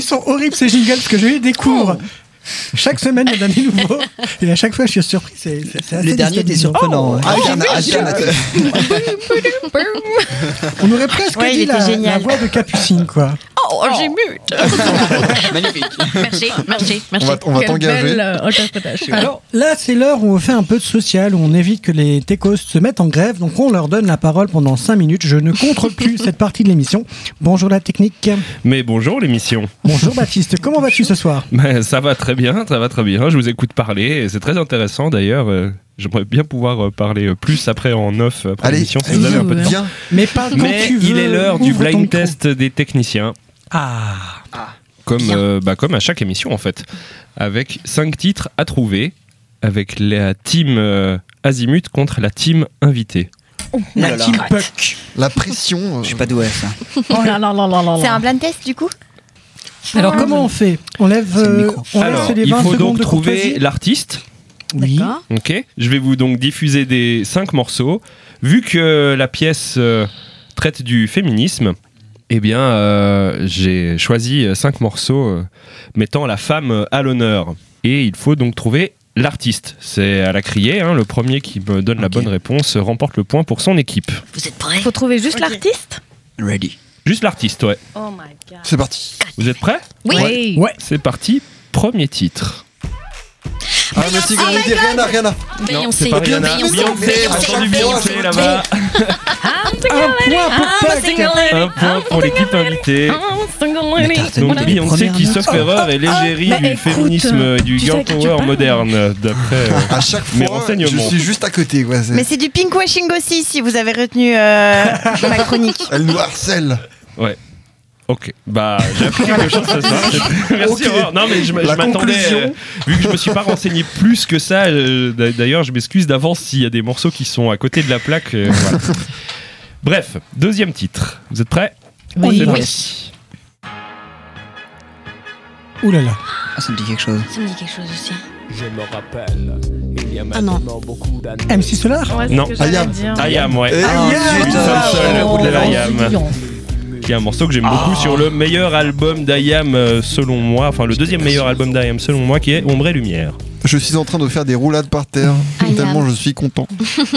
Sont horribles ces jingles parce que je les découvre. Chaque semaine, il y en a des nouveaux. Et à chaque fois, je suis surpris. C'est, c'est- Le dernier était surprenant. On aurait presque Ouais, dit la, la voix de Capucine, quoi. Oh, Azimut Magnifique. Merci, merci, On merci. va, on va t'engager. euh. Alors là, c'est l'heure où on fait un peu de social, où on évite que les techos se mettent en grève. Donc on leur donne la parole pendant 5 minutes. Je ne contrôle plus cette partie de l'émission. Bonjour la technique. Mais bonjour l'émission. Bonjour Baptiste. Comment vas-tu ce soir? Ben, ça va très bien, ça va très bien. Je vous écoute parler et c'est très intéressant d'ailleurs. euh, J'aimerais bien pouvoir euh, parler plus après en off après l'émission si vous avez un peu de temps. viens. Mais parle quand Mais tu veux. il est l'heure du blind test des techniciens. Ah. Comme, euh, bah, comme à chaque émission en fait. Avec cinq titres à trouver. Avec la team euh, Azimut contre la team invitée. La là là. team Puck. La pression. euh, Je suis pas doué à ça. Oh là là là là là C'est un blind test du coup? Alors comment on fait? On lève, C'est le euh, micro. on lève Alors, les il 20 faut secondes donc de trouver l'artiste. Oui. D'accord. Ok. Je vais vous donc diffuser des cinq morceaux. Vu que la pièce euh, traite du féminisme, eh bien, euh, j'ai choisi euh, cinq morceaux euh, mettant la femme à l'honneur. Et il faut donc trouver l'artiste. C'est à la criée. hein. Le premier qui me donne la bonne réponse remporte le point pour son équipe. Vous êtes prêts? Faut trouver juste l'artiste? Ready. Juste l'artiste, ouais. Oh my god. C'est parti. Vous êtes prêts? Oui. Ouais. C'est parti. Premier titre. Ah, mais si, on dit rien à rien à. Non, Beyoncé. c'est pas Rihanna. Beyoncé. Beyoncé, entendu Beyoncé là-bas. Un point pour Puck. Un point pour l'équipe invitée. Donc Beyoncé qui, notes. sauf erreur, est l'égérie mais du écoute, féminisme et du girl power moderne, d'après. euh, À chaque Mes fois, je suis juste à côté. Quoi. c'est- Mais c'est du pinkwashing aussi si vous avez retenu euh, ma chronique. Elle nous harcèle. Ok, bah j'ai appris quelque chose ce soir. Merci. Ok. Aurore. Non mais je, m'attendais, euh, vu que je me suis pas renseigné plus que ça. euh, d'a- D'ailleurs, je m'excuse d'avance s'il y a des morceaux qui sont à côté de la plaque. euh, voilà. Bref, deuxième titre. Vous êtes prêts? Oui. C'est Oui. Ouh là là. Ah, ça me dit quelque chose. Ça me dit quelque chose aussi. Je me rappelle, il y a Ah non. maintenant beaucoup d'années. MC Solar Ouais, Non. Ayam. Ayam, ouais. Eh, Ah, Ayam. de Ayam. Qui est un morceau que j'aime beaucoup sur le meilleur album d'Ayam euh, selon moi, enfin le deuxième meilleur album d'Ayam selon moi qui est Ombre et Lumière. Je suis en train de faire des roulades par terre. Tellement je suis content.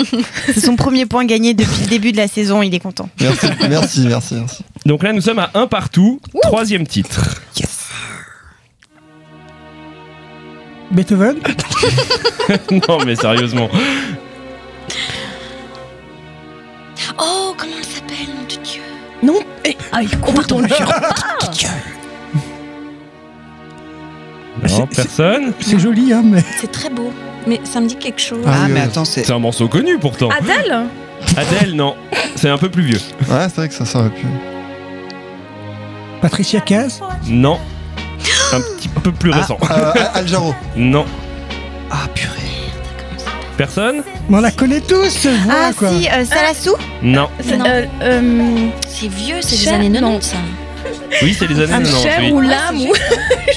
C'est son premier point gagné depuis le début de la saison, il est content. Merci, merci, merci. merci. Donc là nous sommes à un partout, troisième titre. Beethoven? Non mais sérieusement. Non, eh, ah, écoute, on le Non, personne. C'est joli, hein, mais. C'est très beau. Mais ça me dit quelque chose. Ah, Ah, mais euh, attends, c'est. C'est un morceau connu pourtant. Adèle Adèle, non. C'est un peu plus vieux. Ouais, c'est vrai que ça, ça aurait pu. Patricia Caz Non. Un petit peu plus Ah. récent. Euh, Al Jarreau. Non. Ah, purée. Personne Mais on la connaît tous, voix, Ah quoi. si, euh, Salassou Non. C'est, Non. euh, euh, C'est vieux, c'est des Cher, années non. 90 ça. Oui, c'est les années un 90. cher oui. ou l'âme ou...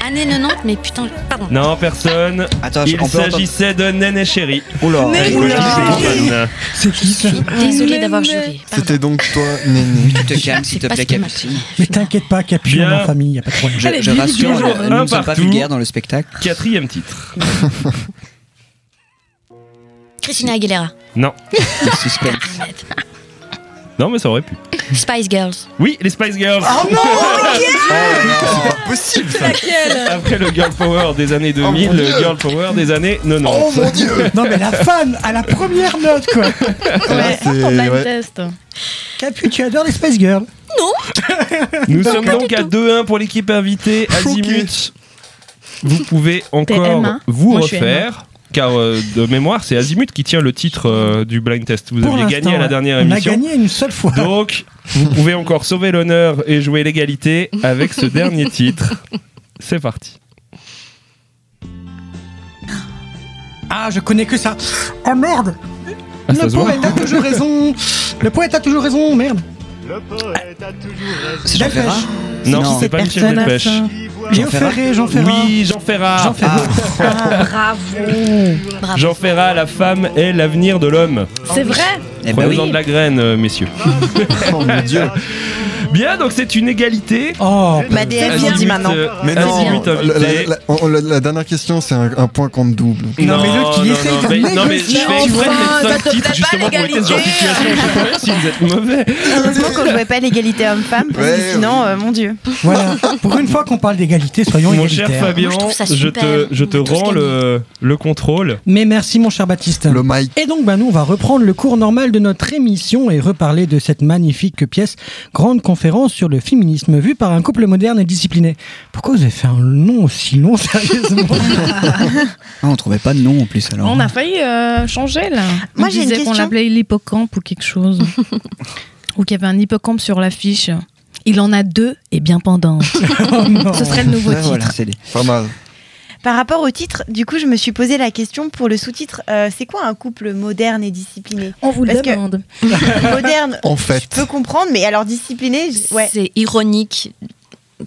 Années 90, mais putain, pardon. Non, personne. Attends, je- Il on peut entendre. s'agissait de Néné Chéri. Oula. Mais avec oula. C'est qui ça Désolée d'avoir juré. pardon. C'était donc toi, Néné. Tu te calmes, s'il te C'est pas plaît, ce qui m'a Capucine. Mais t'inquiète pas, Capu, Bien. on est en famille, y a pas de problème. Je, Allez, je rassure, euh, nous Un ne sommes pas partout. vulgaires dans le spectacle. Quatrième titre. Christina Aguilera. Non. Le suspense. Non, mais ça aurait pu. Spice Girls. Oui, les Spice Girls. Oh non C'est pas possible ça Après le Girl Power des années 2000, Oh mon le Dieu. Girl Power des années 90. Oh mon dieu Non, mais la fan, à la première note, quoi. Ouais, c'est- ton blind ouais. test. Capu, tu adores les Spice Girls? Nous sommes donc à 2-1 pour l'équipe invitée. Azimut, vous pouvez encore M1. vous Moi, je suis refaire. Car euh, de mémoire, c'est Azimut qui tient le titre euh, du blind test. Vous Pour aviez gagné à la dernière On a émission. gagné une seule fois. Donc, vous pouvez encore sauver l'honneur et jouer l'égalité avec ce dernier titre. C'est parti. Ah, je connais que ça. Oh merde Ah, Le poète a toujours raison. Le poète a toujours raison, merde. C'est Jean. Ferrat Non, Non. c'est pas Michel Delpech. Jean Ferrat Ferré, Jean Ferrat. Oui, Jean Ferrat. Jean Ferrat. Bravo. Bravo. Jean Ferrat, la femme est l'avenir de l'homme. C'est vrai Eh ben Prenez-en oui. de la graine, euh, messieurs. Oh mon dieu Bien, donc c'est une égalité. Oh, Ma DF Azimut, dit maintenant. euh, Mais non, la, la- la- on- la- la dernière question, c'est un, un point qu'on double. Non, mais l'autre, il essaye de mais, non, mais je négocier, fais exprès de mettre Ça 5 te titres plaît pas, justement pour éviter ce genre de situation. Je sais pas si vous êtes mauvais. Heureusement qu'on jouait pas l'égalité homme-femme, parce que sinon, euh, mon dieu. Voilà. Pour une fois qu'on parle d'égalité, soyons Mon cher égalitaires. Fabien, Moi, je je te, je te On rends le, le contrôle. Mais merci, mon cher Baptiste. Le Mike. Et donc, bah, nous, on va reprendre le cours normal de notre émission et reparler de cette magnifique pièce, grande conférence sur le féminisme vu par un couple moderne et discipliné. Pourquoi vous avez fait un nom aussi long, sérieusement Ah, on trouvait pas de nom en plus alors. On a failli euh, changer là. Moi, j'ai une qu'on l'appelait l'hippocampe ou quelque chose. ou qu'il y avait un hippocampe sur l'affiche. Il en a deux et bien pendantes. Oh. Ce serait le nouveau titre. voilà, c'est Pas mal. Par rapport au titre, du coup, je me suis posé la question pour le sous-titre euh, c'est quoi un couple moderne et discipliné On vous le Parce que- demande. Moderne, En je fait. peux comprendre, mais alors discipliné, je- ouais. C'est ironique.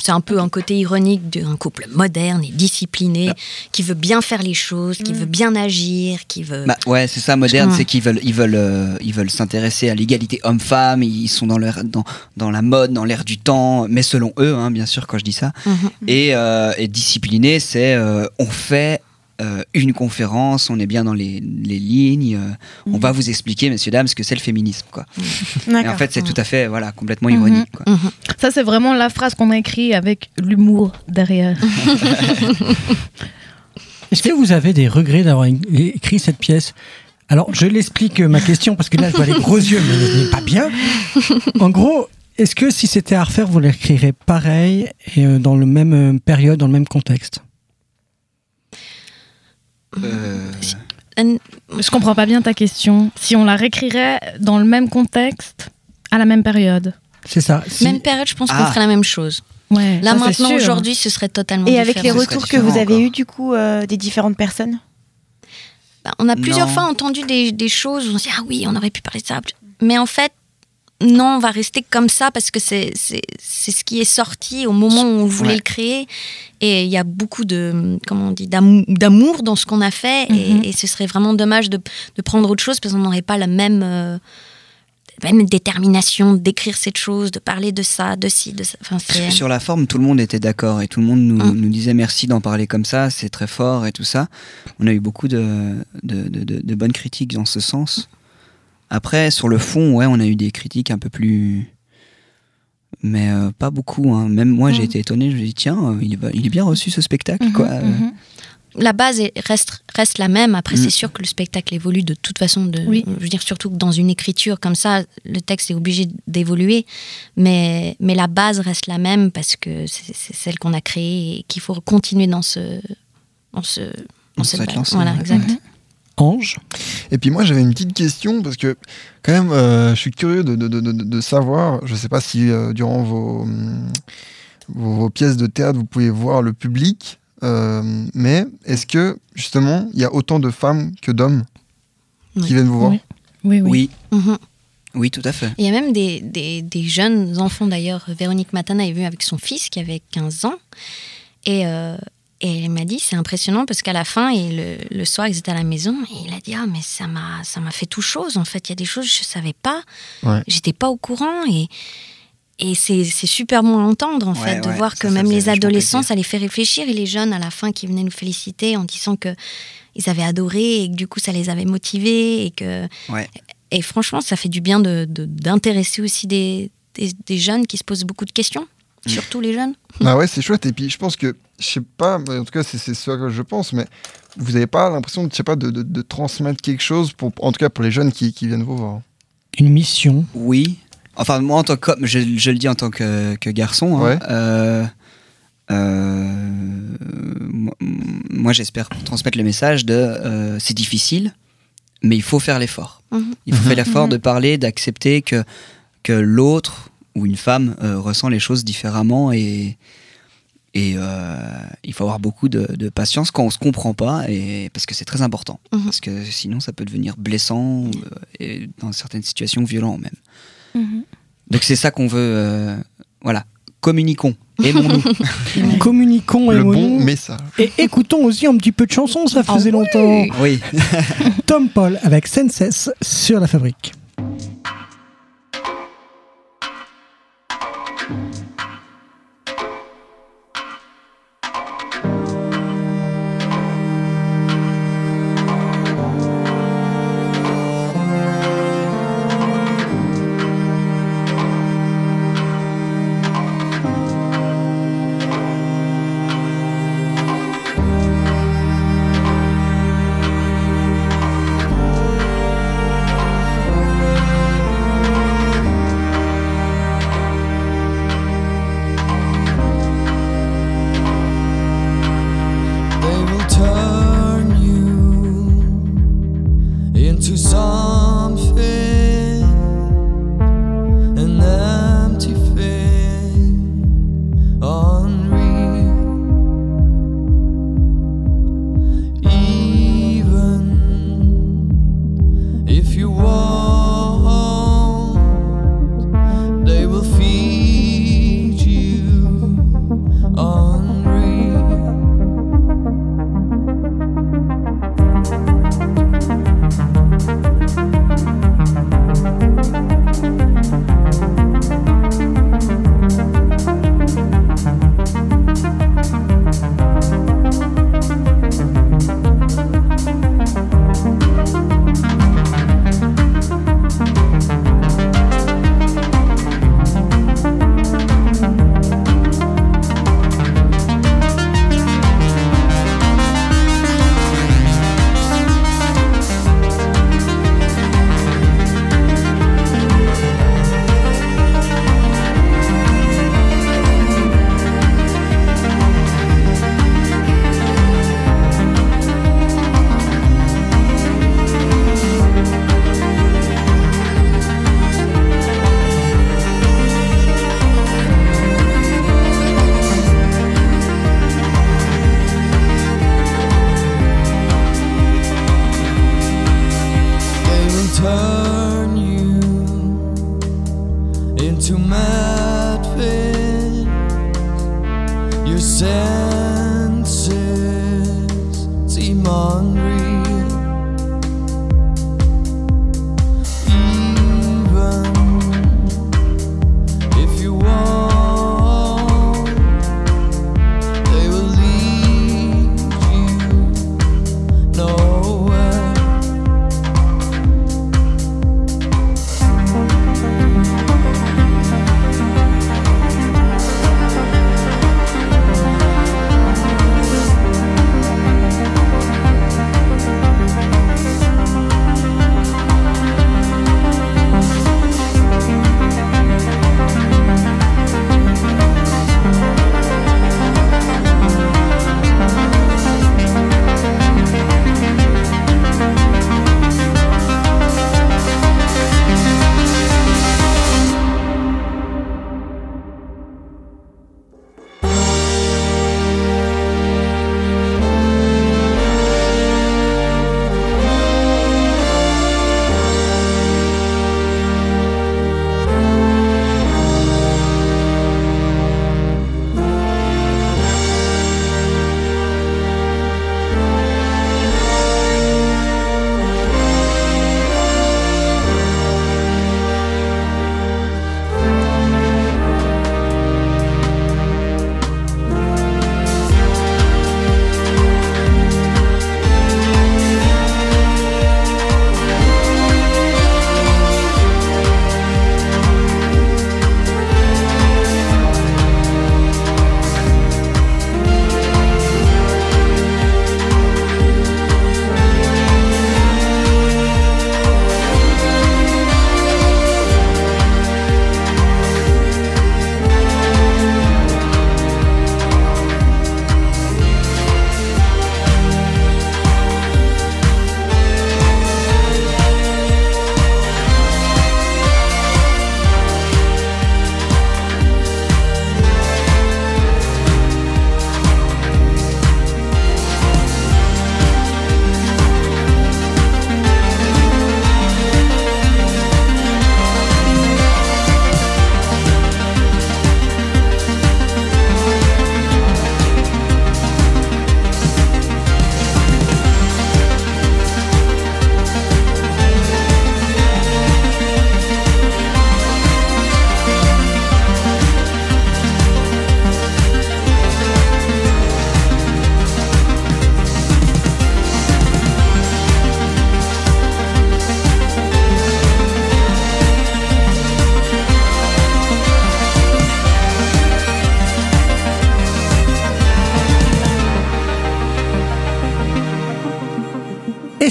C'est un peu un côté ironique d'un couple moderne et discipliné qui veut bien faire les choses, qui Mm. veut bien agir, qui veut. Bah, ouais, c'est ça, moderne, Ouais. c'est qu'ils veulent, ils veulent, euh, ils veulent s'intéresser à l'égalité homme-femme, ils sont dans, leur, dans, dans la mode, dans l'air du temps, mais selon eux, hein, bien sûr, quand je dis ça. Mhm. Et, euh, et discipliné, c'est euh, on fait euh, une conférence, on est bien dans les, les lignes, euh, on va vous expliquer, messieurs, dames, ce que c'est le féminisme. Quoi. Et D'accord. en fait, c'est tout à fait voilà, complètement ironique. Quoi. Mhm. Ça, c'est vraiment la phrase qu'on a écrite avec l'humour derrière. Est-ce que vous avez des regrets d'avoir écrit cette pièce? Alors, je l'explique euh, ma question parce que là, je vois les gros yeux, mais ce n'est pas bien. En gros, est-ce que si c'était à refaire, vous l'écrirez pareil et dans le même période, dans le même contexte? Je comprends pas bien ta question. Si on la réécrirait dans le même contexte, à la même période. C'est ça. Si- Même période, je pense qu'on Ah. ferait la même chose. Ouais, Là ça, c'est maintenant, aujourd'hui, ce serait totalement Et avec les différent. Retours que vous différent avez eus, du coup, euh, des différentes personnes Bah, on a plusieurs Non. fois entendu des, des choses où on se dit ah oui, on aurait pu parler de ça. Mais en fait, non, on va rester comme ça parce que c'est ce qui est sorti au moment où on voulait Ouais. le créer. Et il y a beaucoup de comment on dit d'amou- d'amour dans ce qu'on a fait. et- Mhm. et, ce serait vraiment dommage de, de prendre autre chose parce qu'on n'aurait pas la même euh, même détermination d'écrire cette chose, de parler de ça, de ci, de ça. Enfin, Sur la forme, tout le monde était d'accord et tout le monde nous, Mm. nous disait merci d'en parler comme ça, c'est très fort et tout ça. On a eu beaucoup de- de- de bonnes critiques dans ce sens. Après, sur le fond, ouais, on a eu des critiques un peu plus. Mais euh, pas beaucoup. hein. Même moi, j'ai Mm. été étonné. Je me dis, tiens, euh, il, va- il est bien reçu ce spectacle. Mhm, quoi. Mhm. la base est- reste, reste la même. Après, Mm. c'est sûr que le spectacle évolue de toute façon. De, Oui. Je veux dire, surtout que dans une écriture comme ça, le texte est obligé d'évoluer. Mais, mais la base reste la même parce que c'est celle qu'on a créée et qu'il faut continuer dans ce. Dans, ce, dans Dans cette cette base. lancée, Voilà, exact. Ange Et puis moi j'avais une petite question parce que quand même euh, je suis curieux de, de- de- de- de savoir, je sais pas si euh, durant vos, hum, vos, vos pièces de théâtre vous pouvez voir le public, euh, mais est-ce que justement il y a autant de femmes que d'hommes Oui. qui viennent vous voir? Oui. Oui, oui. Oui, Mhm. oui, tout à fait. Il y a même des, des- des jeunes enfants d'ailleurs. Véronique Matana est venue avec son fils qui avait 15 ans. Et, euh, et elle m'a dit, c'est impressionnant parce qu'à la fin, et le, le soir, ils étaient à la maison. Et il a dit, ah, mais ça m'a, ça m'a fait tout chose. En fait, il y a des choses que je ne savais pas. Ouais. J'étais pas au courant. Et, et c'est, c'est super bon à entendre, en Ouais, fait, de ouais, voir que ça même les adolescents, plaisir. ça les fait réfléchir. Et les jeunes, à la fin, qui venaient nous féliciter en disant que ils avaient adoré et que du coup, ça les avait motivés. Et que et franchement, ça fait du bien de- d'intéresser aussi des, des, des jeunes qui se posent beaucoup de questions. Surtout les jeunes. Ah ouais c'est chouette et puis je pense que je sais pas, mais en tout cas c'est ce que je pense, mais vous n'avez pas l'impression de, je sais pas, de, de- de transmettre quelque chose pour, en tout cas pour les jeunes qui, qui viennent vous voir? Une mission Oui. Enfin, moi, en tant que, je, je le dis en tant que, que garçon. hein, Ouais. euh, euh, moi, moi, j'espère transmettre le message de euh, c'est difficile, mais il faut faire l'effort. Mhm. Il faut Mhm. faire l'effort Mhm. de parler, d'accepter que, que l'autre ou une femme euh, ressent les choses différemment et, et euh, il faut avoir beaucoup de, de patience quand on se comprend pas et parce que c'est très important Mhm. parce que sinon ça peut devenir blessant euh, et dans certaines situations violent même. Mhm. Donc c'est ça qu'on veut. euh, voilà, communiquons, aimons-nous. Communiquons et Le bon message. Et écoutons aussi un petit peu de chansons, ça Ah faisait oui. longtemps. oui. Tom Paul avec Senses sur la fabrique.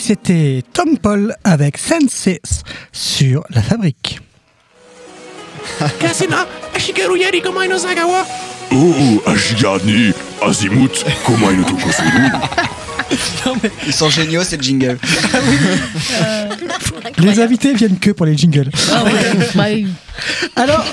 C'était Tom Paul avec Senses sur la fabrique. Ils sont géniaux, ces jingles. Euh, les invités viennent que pour les jingles. Ah bah Alors,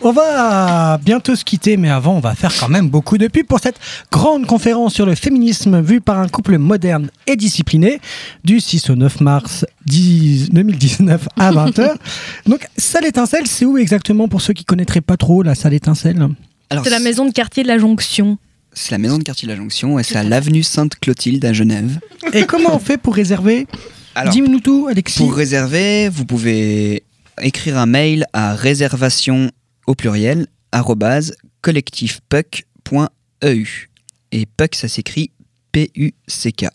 on va bientôt se quitter, mais avant, on va faire quand même beaucoup de pubs pour cette grande conférence sur le féminisme vu par un couple moderne et discipliné du 6 au 9 mars 2019 à 20h. Donc, Salle Étincelle, c'est où exactement pour ceux qui connaîtraient pas trop la Salle Étincelle? C'est la maison de quartier de la Jonction. C'est la maison de quartier de la Jonction et c'est à l'avenue Sainte-Clotilde à Genève. Et comment on fait pour réserver Dis-nous tout, Alexis. Pour réserver, vous pouvez écrire un mail à réservation au pluriel arrobase collectifpuck.eu. Et puck, ça s'écrit P-U-C-K.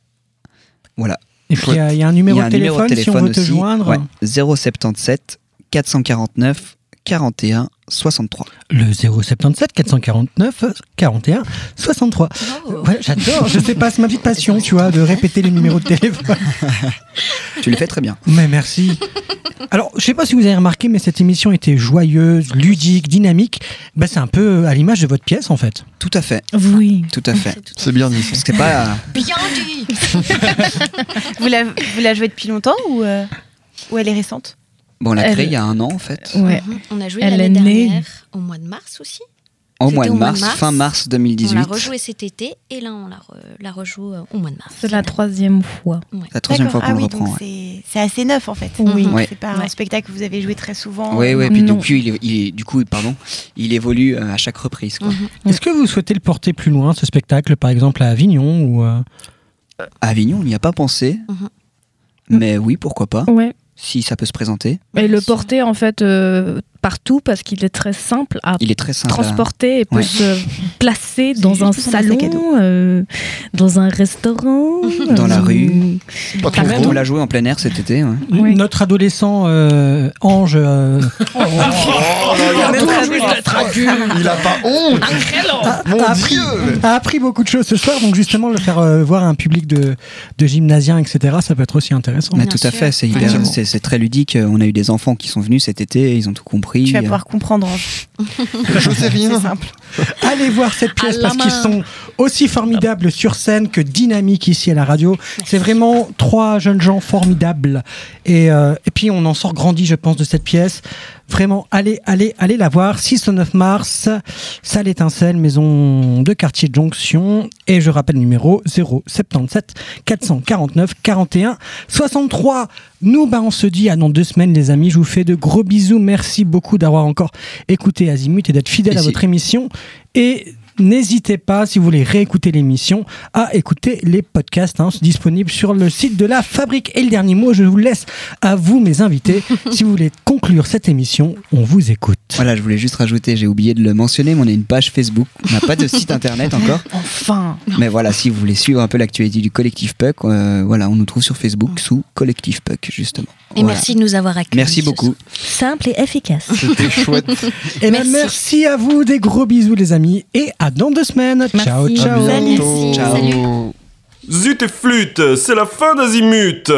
Voilà. Et puis, il y a- il y a un numéro Il y a de téléphone si on veut te aussi. joindre. Ouais, 077 449 41 63. Le 077 449 41 63. Ouais, j'adore, je sais pas, c'est ma petite passion, tu vois, de répéter les numéros de téléphone. Tu le fais très bien. Mais merci. Alors, je sais pas si vous avez remarqué, mais cette émission était joyeuse, ludique, dynamique. Ben, c'est un peu à l'image de votre pièce, en fait. Tout à fait. Oui. Tout à fait. C'est bien dit. Parce que pas. Bien dit Vous la, vous la jouez depuis longtemps ou, euh, ou elle est récente? Bon, on l'a Elle- créé il y a un an en fait. Ouais. On a joué l'année dernière, au mois de mars aussi. Au mois de au mois de mars, mars. fin mars On 2018. l'a rejoué cet été et là on la, re- la rejoue euh, au mois de mars. C'est la troisième fois. La troisième fois qu'on ah oui, reprend. ouais. c'est assez neuf en fait. Oui. Ouais. C'est pas un spectacle que vous avez joué très souvent. Oui, oui, puis Non. il, il du coup, pardon, il évolue euh, à chaque reprise. Quoi. Est-ce que vous souhaitez le porter plus loin, ce spectacle, par exemple à Avignon ou euh, À Avignon, on n'y a pas pensé, Mhm. mais oui, pourquoi pas, Ouais. Si ça peut se présenter. Et le porter en fait euh, partout parce qu'il est très simple à Il est très simple. à- transporter et peut Ouais. se placer dans un salon, euh, dans un restaurant, Dans la euh, rue. Pas trop. On l'a joué en plein air cet été. ouais. Oui. notre adolescent euh, Ange Il a pas honte Mon a, Dieu appris, a appris beaucoup de choses ce soir, donc justement le faire euh, voir à un public de, de gymnasiens, etc., ça peut être aussi intéressant. Mais tout à fait, c'est très ludique. On a eu des enfants qui sont venus cet été, ils ont tout compris. Tu vas Euh, pouvoir comprendre. Ange. Je sais rien. C'est simple. Allez voir cette pièce parce qu'ils sont aussi formidables sur scène que dynamiques ici à la radio. C'est vraiment trois jeunes gens formidables. Et, euh, et puis on en sort grandi, je pense, de cette pièce. Vraiment, allez, allez, allez la voir. 6 au 9 mars, salle étincelle, maison de quartier de Jonction. Et je rappelle le numéro 077 449 41 63. Nous, bah, on se dit à dans deux semaines, les amis. Je vous fais de gros bisous. Merci beaucoup d'avoir encore écouté Azimut et d'être fidèle à votre émission. Et n'hésitez pas, si vous voulez réécouter l'émission, à écouter les podcasts hein, disponibles sur le site de la Fabrique. Et le dernier mot, je vous laisse à vous, mes invités. si vous voulez conclure cette émission, on vous écoute. Voilà, je voulais juste rajouter, j'ai oublié de le mentionner, mais on a une page Facebook. On n'a pas de site internet encore. Enfin. Mais voilà, si vous voulez suivre un peu l'actualité du collectif Puck, euh, voilà, on nous trouve sur Facebook sous Collectif Puck, justement. Et Voilà. merci de nous avoir accueillis. Merci beaucoup. Simple et efficace. C'était chouette. Et ben, Merci. merci à vous, des gros bisous, les amis. Et à dans deux semaines. Ciao, Merci. ciao. À bientôt. Salut. Ciao. Zut et flûte, c'est la fin d'Azimut